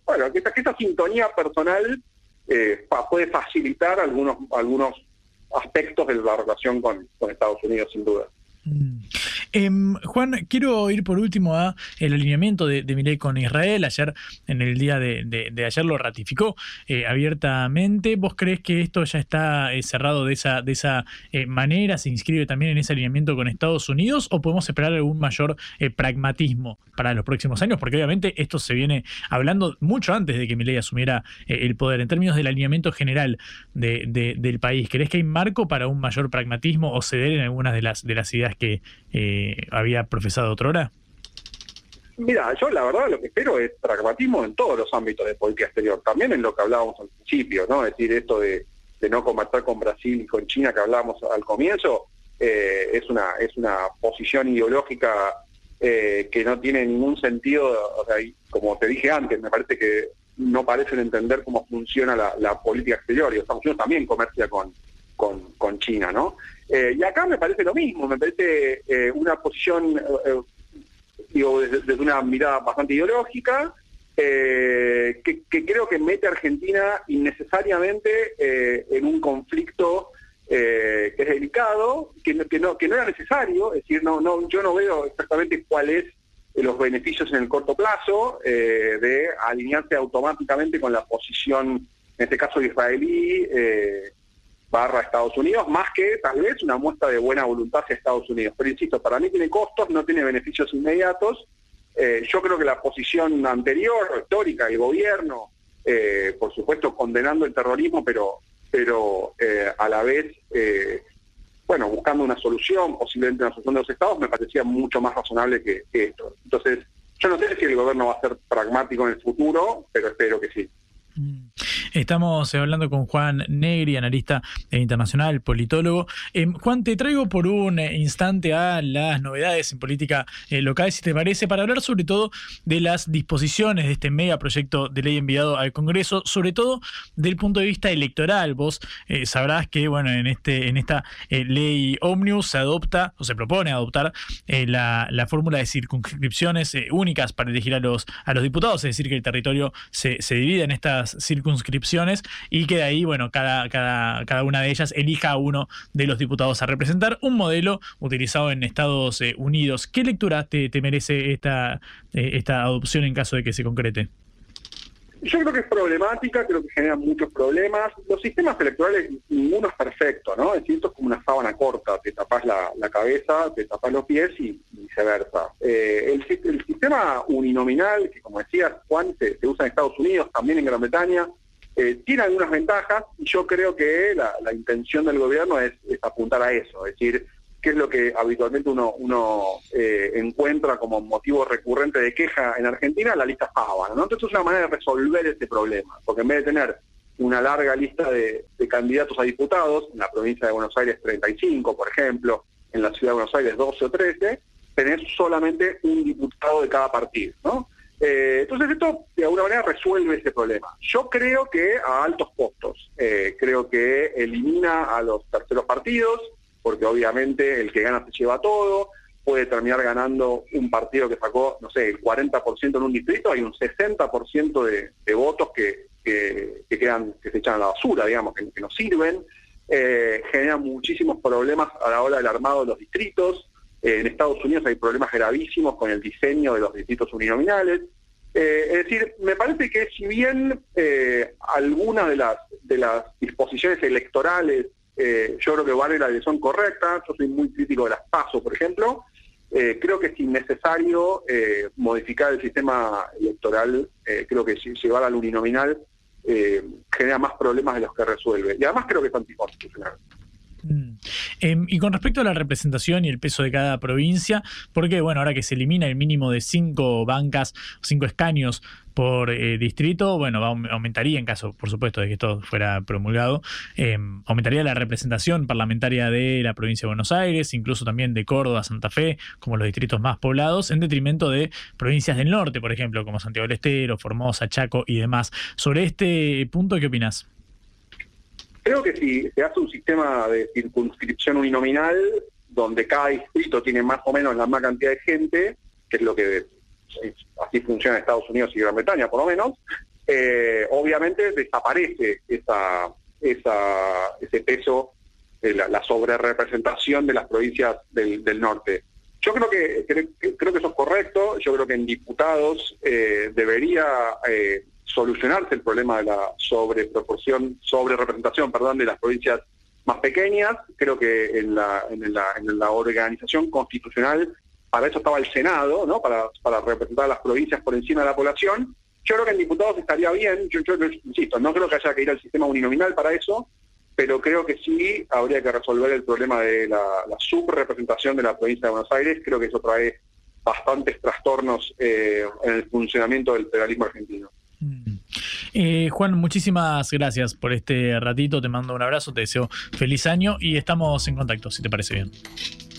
bueno, que esa, sintonía personal puede facilitar algunos, algunos aspectos de la relación con Estados Unidos, sin duda. Mm. Em, Juan, quiero ir por último a el alineamiento de, de con Israel. Ayer, en el día de, ayer, lo ratificó eh, abiertamente. ¿Vos crees que esto ya está eh, cerrado de esa, de esa eh, manera? ¿Se inscribe también en ese alineamiento con Estados Unidos? ¿O podemos esperar algún mayor pragmatismo para los próximos años? Porque obviamente esto se viene hablando mucho antes de que Milei asumiera el poder. En términos del alineamiento general del país, ¿crees que hay marco para un mayor pragmatismo o ceder en algunas de las, de las ideas que había profesado otrora? Mira, yo la verdad lo que espero es pragmatismo en todos los ámbitos de política exterior, también en lo que hablábamos al principio, ¿no? Es decir, esto de, no conversar con Brasil y con China que hablábamos al comienzo, eh, es una es una posición ideológica eh, que no tiene ningún sentido, o sea, como te dije antes, me parece que no parecen entender cómo funciona la, política exterior, y Estados Unidos también comercia con, con China, ¿no? Eh, y acá me parece lo mismo, me parece eh, una posición, eh, digo, desde, una mirada bastante ideológica, que, creo que mete a Argentina innecesariamente en un conflicto que es delicado, que, que, no, que no era necesario, es decir, no, no, yo no veo exactamente cuál es los beneficios en el corto plazo de alinearse automáticamente con la posición, en este caso israelí, barra Estados Unidos, más que tal vez una muestra de buena voluntad hacia Estados Unidos. Pero insisto, para mí tiene costos, no tiene beneficios inmediatos. Eh, yo creo que la posición anterior, histórica, del gobierno, eh, por supuesto condenando el terrorismo, pero, pero eh, a la vez, bueno, buscando una solución, posiblemente una solución de los estados, me parecía mucho más razonable que esto. Entonces, yo no sé si el gobierno va a ser pragmático en el futuro, pero espero que sí. Estamos hablando con Juan Negri, analista internacional, politólogo. Eh, Juan, te traigo por un instante a las novedades en política eh, local, si te parece, para hablar sobre todo de las disposiciones de este megaproyecto de ley enviado al Congreso, sobre todo del punto de vista electoral. Vos eh, sabrás que, bueno, en este en esta ley Omnius se adopta o se propone adoptar la, la, fórmula de circunscripciones únicas para elegir a los a los diputados, es decir, que el territorio se, se divide en estas circunscripciones y que de ahí, bueno, cada, cada, cada una de ellas elija a uno de los diputados a representar, un modelo utilizado en Estados eh, Unidos. ¿Qué lectura te, merece esta, eh, esta adopción en caso de que se concrete? Yo creo que es problemática, creo que genera muchos problemas. Los sistemas electorales, ninguno es perfecto, ¿no? Es cierto, es como una sábana corta, te tapas la, cabeza, te tapas los pies y, viceversa. Eh, el, sistema uninominal, que como decías, Juan, se, usa en Estados Unidos, también en Gran Bretaña, eh, tiene algunas ventajas y yo creo que la, intención del gobierno es, es apuntar a eso, es decir, que es lo que habitualmente uno, uno eh, encuentra como motivo recurrente de queja en Argentina, la lista sábana. ¿no? Entonces es una manera de resolver este problema, porque en vez de tener una larga lista de, candidatos a diputados, en la provincia de Buenos Aires 35, por ejemplo, en la ciudad de Buenos Aires 12 o 13, tener solamente un diputado de cada partido. Eh, entonces esto de alguna manera resuelve ese problema. Yo creo que a altos costos, eh, creo que elimina a los terceros partidos, porque obviamente el que gana se lleva todo, puede terminar ganando un partido que sacó, no sé, el 40% en un distrito, hay un 60% de, de votos que, que, quedan, que se echan a la basura, digamos, que, no sirven, eh, genera muchísimos problemas a la hora del armado de los distritos. Eh, en Estados Unidos hay problemas gravísimos con el diseño de los distritos uninominales. Eh, es decir, me parece que si bien eh, algunas de las, de las disposiciones electorales yo creo que vale la son correctas, yo soy muy crítico de las pasos, por ejemplo, creo que es innecesario modificar el sistema electoral, creo que llevar al uninominal eh, genera más problemas de los que resuelve. Y además creo que es anticonstitucional. Mm. Em, y con respecto a la representación y el peso de cada provincia, porque bueno, ahora que se elimina el mínimo de cinco bancas, cinco escaños por eh, distrito, bueno, aumentaría en caso, por supuesto, de que esto fuera promulgado, em, aumentaría la representación parlamentaria de la provincia de Buenos Aires, incluso también de Córdoba, Santa Fe, como los distritos más poblados, en detrimento de provincias del norte, por ejemplo, como Santiago del Estero, Formosa, Chaco y demás. Sobre este punto, ¿qué opinas? Creo que si se hace un sistema de circunscripción uninominal, donde cada distrito tiene más o menos la misma cantidad de gente, que es lo que así funciona en Estados Unidos y Gran Bretaña por lo menos, eh, obviamente desaparece esa, esa, ese peso, la, la sobrerepresentación de las provincias del, norte. Yo creo que, creo, que eso es correcto, yo creo que en diputados eh, debería eh, solucionarse el problema de la sobreproporción, sobre representación, perdón, de las provincias más pequeñas. Creo que en la, en la, en la organización constitucional para eso estaba el Senado, ¿no? Para, para representar a las provincias por encima de la población. Yo creo que en diputados estaría bien, yo, insisto, no creo que haya que ir al sistema uninominal para eso, pero creo que sí habría que resolver el problema de la, subrepresentación de la provincia de Buenos Aires. Creo que eso trae bastantes trastornos eh, en el funcionamiento del federalismo argentino. Eh, Juan, muchísimas gracias por este ratito. Te mando un abrazo, te deseo feliz año y estamos en contacto, si te parece bien.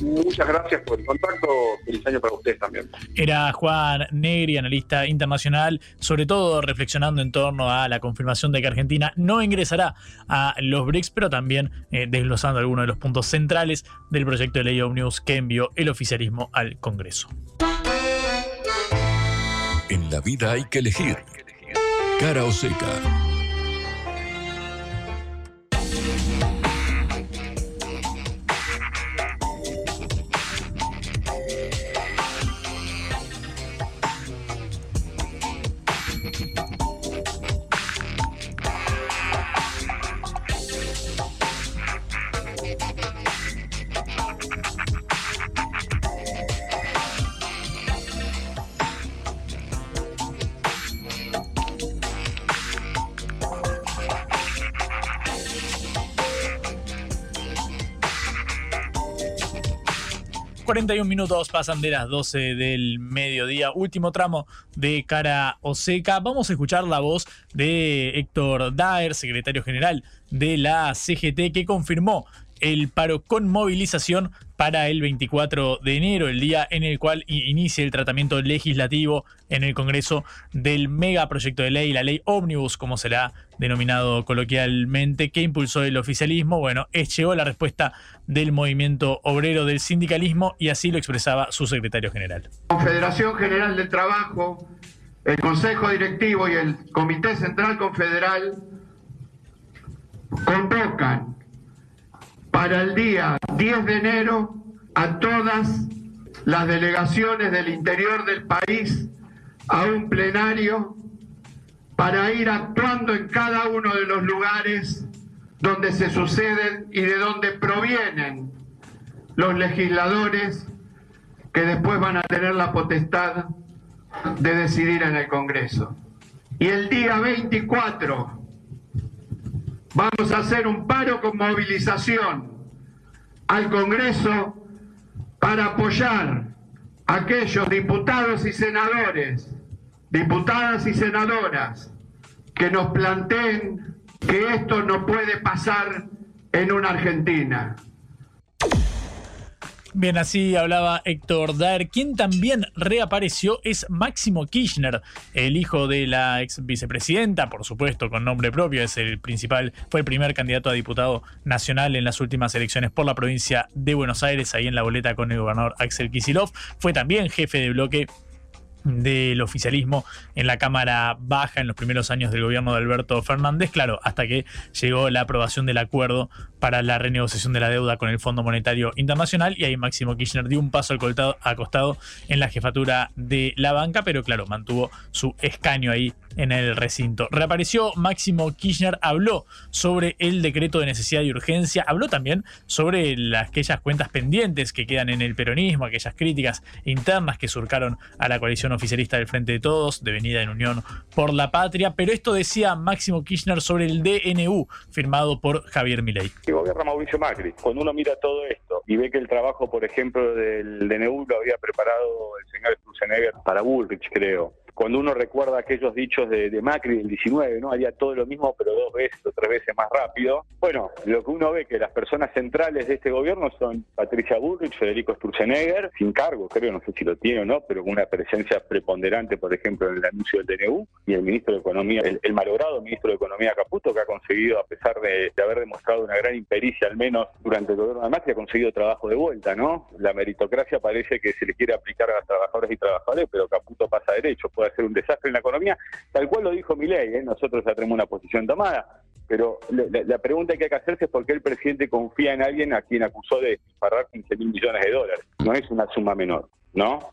Muchas gracias por el contacto. Feliz año para ustedes también. Era Juan Negri, analista internacional, sobre todo reflexionando en torno a la confirmación de que Argentina no ingresará a los BRICS, pero también eh, desglosando algunos de los puntos centrales del proyecto de ley Omnibus que envió el oficialismo al Congreso. En la vida hay que elegir cara o seca. 41 minutos pasan de las 12 del mediodía, último tramo de cara o seca. Vamos a escuchar la voz de Héctor Daer, secretario general de la CGT, que confirmó el paro con movilización para el 24 de enero, el día en el cual inicia el tratamiento legislativo en el Congreso del megaproyecto de ley, la ley ómnibus, como será denominado coloquialmente, que impulsó el oficialismo. Bueno, es, llegó la respuesta del movimiento obrero del sindicalismo y así lo expresaba su secretario general. Confederación General del Trabajo, el Consejo Directivo y el Comité Central Confederal convocan para el día 10 de enero a todas las delegaciones del interior del país a un plenario para ir actuando en cada uno de los lugares donde se suceden y de donde provienen los legisladores que después van a tener la potestad de decidir en el Congreso. Y el día 24 Vamos a hacer un paro con movilización al Congreso para apoyar a aquellos diputados y senadores, diputadas y senadoras, que nos planteen que esto no puede pasar en una Argentina. Bien, así hablaba Héctor Daer. Quien también reapareció es Máximo Kirchner, el hijo de la ex vicepresidenta, por supuesto, con nombre propio, es el principal, fue el primer candidato a diputado nacional en las últimas elecciones por la provincia de Buenos Aires, ahí en la boleta con el gobernador Axel Kisilov. Fue también jefe de bloque del oficialismo en la Cámara Baja en los primeros años del gobierno de Alberto Fernández, claro, hasta que llegó la aprobación del acuerdo para la renegociación de la deuda con el Fondo Monetario Internacional y ahí Máximo Kirchner dio un paso acostado en la jefatura de la banca, pero claro, mantuvo su escaño ahí en el recinto. Reapareció Máximo Kirchner, habló sobre el decreto de necesidad y urgencia, habló también sobre las, aquellas cuentas pendientes que quedan en el peronismo, aquellas críticas internas que surcaron a la coalición oficialista del Frente de Todos, devenida en Unión por la Patria, pero esto decía Máximo Kirchner sobre el DNU, firmado por Javier Milei. Que gobierna Mauricio Macri. Cuando uno mira todo esto y ve que el trabajo, por ejemplo, del DNU lo había preparado el señor Sturzenegger para Bullrich, creo cuando uno recuerda aquellos dichos de, Macri del 19, ¿no? Haría todo lo mismo, pero dos veces o tres veces más rápido. Bueno, lo que uno ve que las personas centrales de este gobierno son Patricia Bullrich, Federico Sturzenegger, sin cargo, creo, no sé si lo tiene o no, pero con una presencia preponderante, por ejemplo, en el anuncio del DNU, y el ministro de Economía, el, malogrado ministro de Economía Caputo, que ha conseguido, a pesar de, haber demostrado una gran impericia, al menos durante el gobierno de Macri, ha conseguido trabajo de vuelta, ¿no? La meritocracia parece que se le quiere aplicar a las trabajadoras y trabajadores, pero Caputo pasa derecho, puede ser un desastre en la economía, tal cual lo dijo Milei, ¿eh? nosotros ya tenemos una posición tomada, pero la, pregunta que hay que hacerse es por qué el presidente confía en alguien a quien acusó de pagar 15 mil millones de dólares. No es una suma menor, ¿no?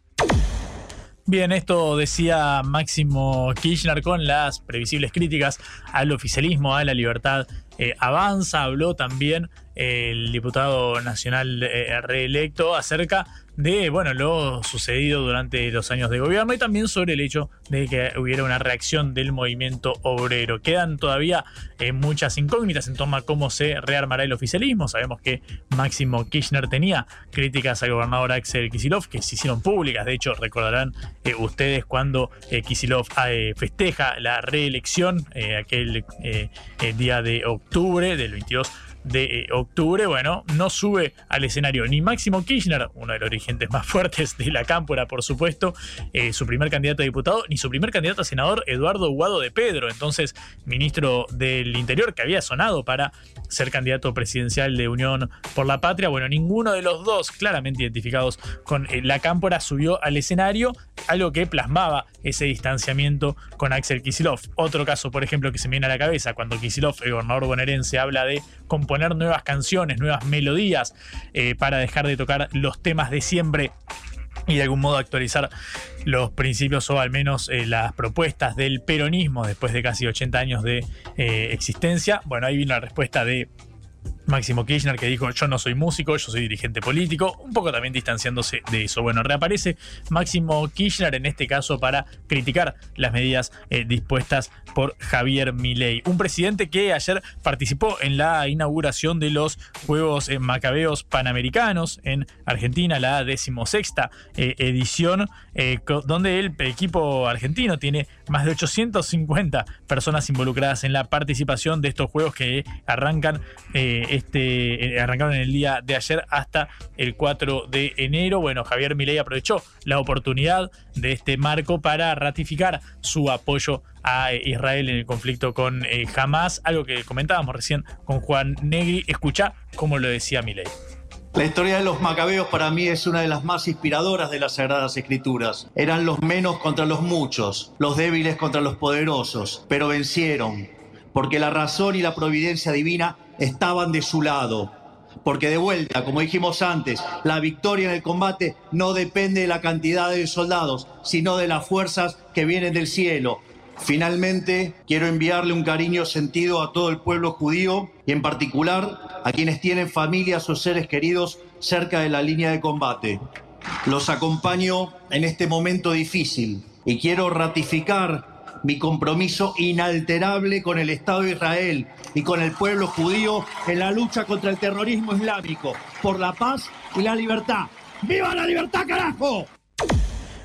Bien, esto decía Máximo Kirchner con las previsibles críticas al oficialismo, a la libertad eh, avanza. Habló también el diputado nacional eh, reelecto acerca de bueno, lo sucedido durante los años de gobierno y también sobre el hecho de que hubiera una reacción del movimiento obrero. Quedan todavía eh, muchas incógnitas en torno a cómo se rearmará el oficialismo. Sabemos que Máximo Kirchner tenía críticas al gobernador Axel Kisilov que se hicieron públicas. De hecho, recordarán eh, ustedes cuando eh, Kisilov festeja la reelección aquel día de octubre del 22 de eh, octubre, bueno, no sube al escenario ni Máximo Kirchner, uno de los dirigentes más fuertes de la cámpora, por supuesto, eh, su primer candidato a diputado, ni su primer candidato a senador, Eduardo Guado de Pedro, entonces ministro del Interior, que había sonado para ser candidato presidencial de Unión por la Patria. Bueno, ninguno de los dos, claramente identificados con eh, la cámpora, subió al escenario, algo que plasmaba ese distanciamiento con Axel Kisilov. Otro caso, por ejemplo, que se me viene a la cabeza, cuando Kisilov, el gobernador bonaerense, habla de componer nuevas canciones, nuevas melodías, eh, para dejar de tocar los temas de siempre y de algún modo actualizar los principios o al menos eh, las propuestas del peronismo después de casi 80 años de eh, existencia. Bueno, ahí vino la respuesta de Máximo Kirchner que dijo yo no soy músico, yo soy dirigente político, un poco también distanciándose de eso. Bueno, reaparece Máximo Kirchner en este caso para criticar las medidas eh, dispuestas por Javier Milei, un presidente que ayer participó en la inauguración de los Juegos eh, Macabeos Panamericanos en Argentina, la decimosexta eh, edición, donde el equipo argentino tiene más de 850 personas involucradas en la participación de estos juegos que arrancan este, eh, arrancaron en el día de ayer hasta el 4 de enero. Bueno, Javier Milei aprovechó la oportunidad de este marco para ratificar su apoyo a Israel en el conflicto con eh, Hamas, algo que comentábamos recién con Juan Negri. Escucha cómo lo decía Milei. La historia de los macabeos para mí es una de las más inspiradoras de las Sagradas Escrituras. Eran los menos contra los muchos, los débiles contra los poderosos, pero vencieron, porque la razón y la providencia divina estaban de su lado. Porque de vuelta, como dijimos antes, la victoria en el combate no depende de la cantidad de soldados, sino de las fuerzas que vienen del cielo. Finalmente, quiero enviarle un cariño sentido a todo el pueblo judío y en particular a quienes tienen familias o seres queridos cerca de la línea de combate. Los acompaño en este momento difícil y quiero ratificar mi compromiso inalterable con el Estado de Israel y con el pueblo judío en la lucha contra el terrorismo islámico, por la paz y la libertad. ¡Viva la libertad, carajo!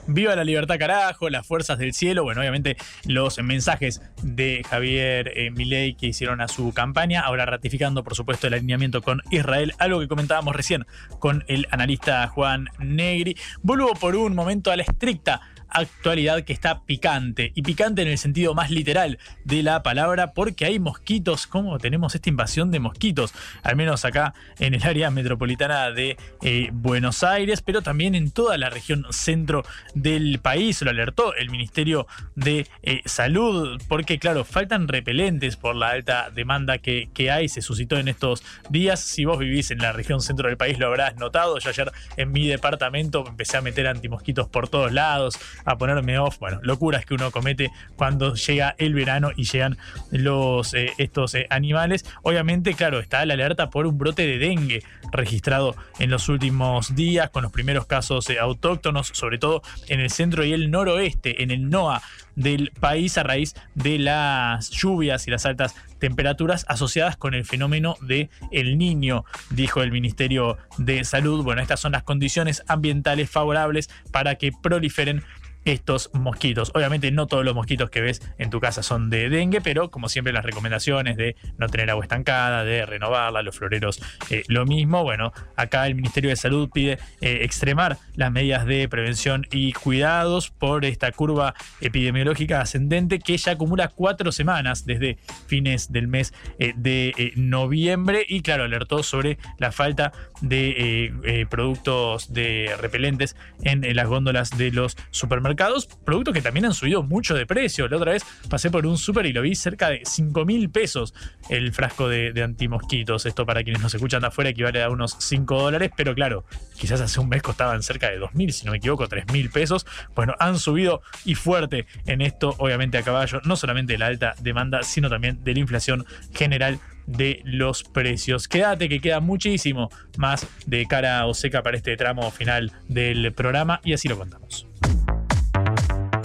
viva la libertad carajo, las fuerzas del cielo, bueno, obviamente los mensajes de Javier eh, Milei que hicieron a su campaña, ahora ratificando por supuesto el alineamiento con Israel, algo que comentábamos recién con el analista Juan Negri. Vuelvo por un momento a la estricta actualidad que está picante. Y picante en el sentido más literal de la palabra, porque hay mosquitos, como tenemos esta invasión de mosquitos, al menos acá en el área metropolitana de eh, Buenos Aires, pero también en toda la región centro del país. Lo alertó el Ministerio de eh, Salud, porque claro, faltan repelentes por la alta demanda que, que hay, se suscitó en estos días. Si vos vivís en la región centro del país, lo habrás notado. Yo ayer en mi departamento empecé a meter antimosquitos por todos lados, a ponerme off. Bueno, locuras que uno comete cuando llega el verano y llegan los, eh, estos eh, animales. Obviamente, claro, está la alerta por un brote de dengue registrado en los últimos días, con los primeros casos eh, autóctonos, sobre todo en el centro y el noroeste, en el NOA del país a raíz de las lluvias y las altas temperaturas asociadas con el fenómeno de El Niño, dijo el Ministerio de Salud. Bueno, estas son las condiciones ambientales favorables para que proliferen estos mosquitos. Obviamente no todos los mosquitos que ves en tu casa son de dengue, pero como siempre las recomendaciones de no tener agua estancada, de renovarla, los floreros eh, lo mismo. Bueno, acá el Ministerio de Salud pide eh, extremar las medidas de prevención y cuidados por esta curva epidemiológica ascendente que ya acumula cuatro semanas desde fines del mes eh, de noviembre y claro, alertó sobre la falta de productos de repelentes en las góndolas de los supermercados productos que también han subido mucho de precio. La otra vez pasé por un súper y lo vi cerca de 5 mil pesos el frasco de, antimosquitos. Esto para quienes nos escuchan de afuera equivale a unos 5 dólares, pero claro, quizás hace un mes costaban cerca de 2 mil, si no me equivoco, 3 mil pesos. Bueno, han subido y fuerte en esto, obviamente a caballo, no solamente de la alta demanda, sino también de la inflación general de los precios. Quédate que queda muchísimo más de cara o seca para este tramo final del programa y así lo contamos.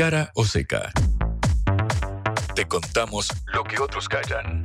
Cara o seca. Te contamos lo que otros callan.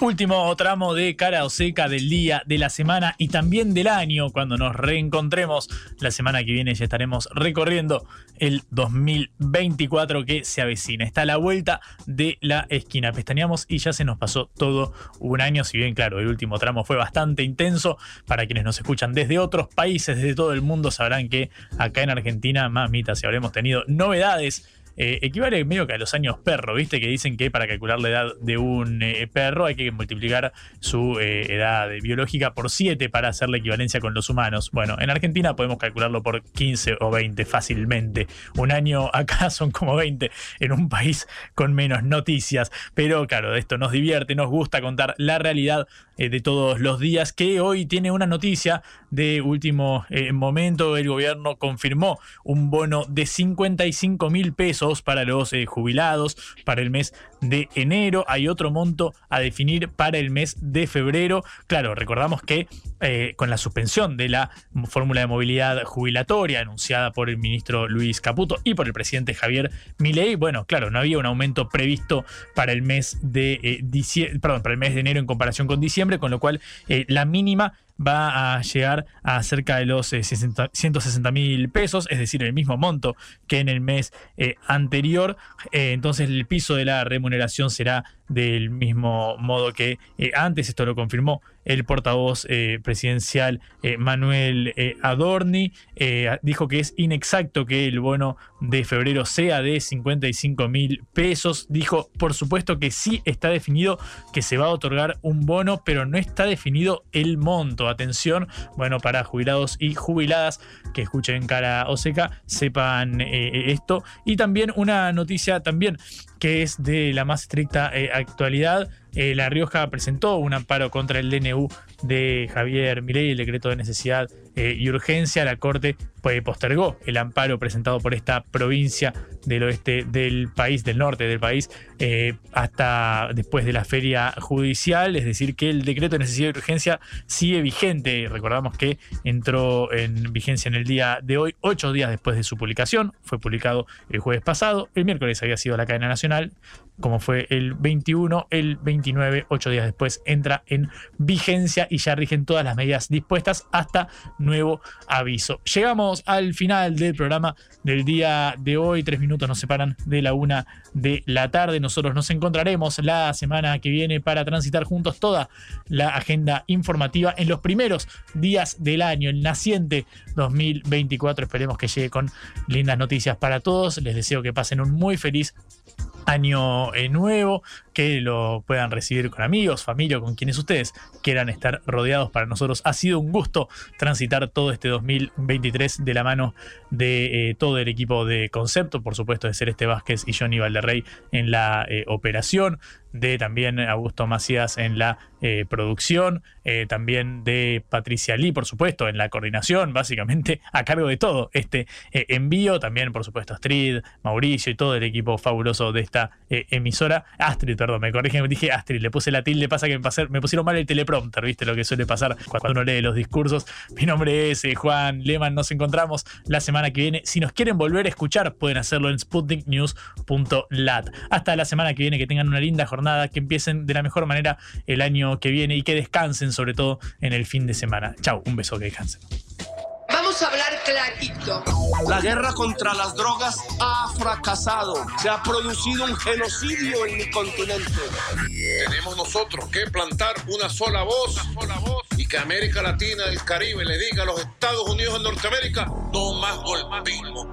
Último tramo de cara o seca del día, de la semana y también del año. Cuando nos reencontremos la semana que viene ya estaremos recorriendo el 2024 que se avecina. Está a la vuelta de la esquina. Pestañamos y ya se nos pasó todo un año. Si bien, claro, el último tramo fue bastante intenso. Para quienes nos escuchan desde otros países, desde todo el mundo, sabrán que acá en Argentina, mamita, si habremos tenido novedades eh, equivale medio que a los años perro, ¿viste? Que dicen que para calcular la edad de un eh, perro hay que multiplicar su eh, edad biológica por 7 para hacer la equivalencia con los humanos. Bueno, en Argentina podemos calcularlo por 15 o 20 fácilmente. Un año acá son como 20 en un país con menos noticias. Pero claro, esto nos divierte, nos gusta contar la realidad de todos los días, que hoy tiene una noticia de último momento. El gobierno confirmó un bono de 55 mil pesos para los eh, jubilados para el mes de enero. Hay otro monto a definir para el mes de febrero. Claro, recordamos que eh, con la suspensión de la fórmula de movilidad jubilatoria anunciada por el ministro Luis Caputo y por el presidente Javier Milei, bueno, claro, no había un aumento previsto para el mes de eh, para el mes de enero en comparación con diciembre, con lo cual la mínima va a llegar a cerca de los 160 eh, mil pesos, es decir, el mismo monto que en el mes eh, anterior. Eh, entonces el piso de la remuneración será del mismo modo que antes, esto lo confirmó el portavoz presidencial Manuel Adorni, dijo que es inexacto que el bono de febrero sea de 55 mil pesos, dijo por supuesto que sí está definido que se va a otorgar un bono, pero no está definido el monto atención, bueno, para jubilados y jubiladas que escuchen cara o seca, sepan eh, esto. Y también una noticia también que es de la más estricta eh, actualidad. Eh, la Rioja presentó un amparo contra el DNU de Javier Mirey, el decreto de necesidad eh, y urgencia. La Corte postergó el amparo presentado por esta provincia del oeste del país, del norte del país, hasta después de la feria judicial. Es decir, que el decreto de necesidad y urgencia sigue vigente. Recordamos que entró en vigencia en el día de hoy, ocho días después de su publicación. Fue publicado el jueves pasado. El miércoles había sido la cadena nacional como fue el 21, el 29, ocho días después, entra en vigencia y ya rigen todas las medidas dispuestas hasta nuevo aviso. Llegamos al final del programa del día de hoy, tres minutos nos separan de la una de la tarde. Nosotros nos encontraremos la semana que viene para transitar juntos toda la agenda informativa en los primeros días del año, el naciente 2024. Esperemos que llegue con lindas noticias para todos. Les deseo que pasen un muy feliz año eh, nuevo, que lo puedan recibir con amigos, familia, con quienes ustedes quieran estar rodeados. Para nosotros ha sido un gusto transitar todo este 2023 de la mano de eh, todo el equipo de Concepto, por supuesto de Celeste Vázquez y Johnny Valderrey en la eh, operación, de también Augusto Macías en la eh, producción, eh, también de Patricia Lee, por supuesto, en la coordinación, básicamente a cargo de todo este eh, envío, también, por supuesto, Astrid, Mauricio y todo el equipo fabuloso de esta emisora. Astrid, perdón, me corrigen, dije Astrid, le puse la tilde, pasa que me, me pusieron mal el teleprompter, ¿viste? Lo que suele pasar cuando uno lee los discursos. Mi nombre es Juan Lehmann, nos encontramos la semana que viene. Si nos quieren volver a escuchar, pueden hacerlo en sputniknews.lat. Hasta la semana que viene, que tengan una linda jornada nada, que empiecen de la mejor manera el año que viene y que descansen sobre todo en el fin de semana. Chau, un beso, que descansen. Vamos a hablar clarito. La guerra contra las drogas ha fracasado. Se ha producido un genocidio en mi continente. Tenemos nosotros que plantar una sola voz, una sola voz y que América Latina y el Caribe le diga a los Estados Unidos de Norteamérica no más golpismo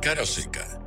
Cara Seca.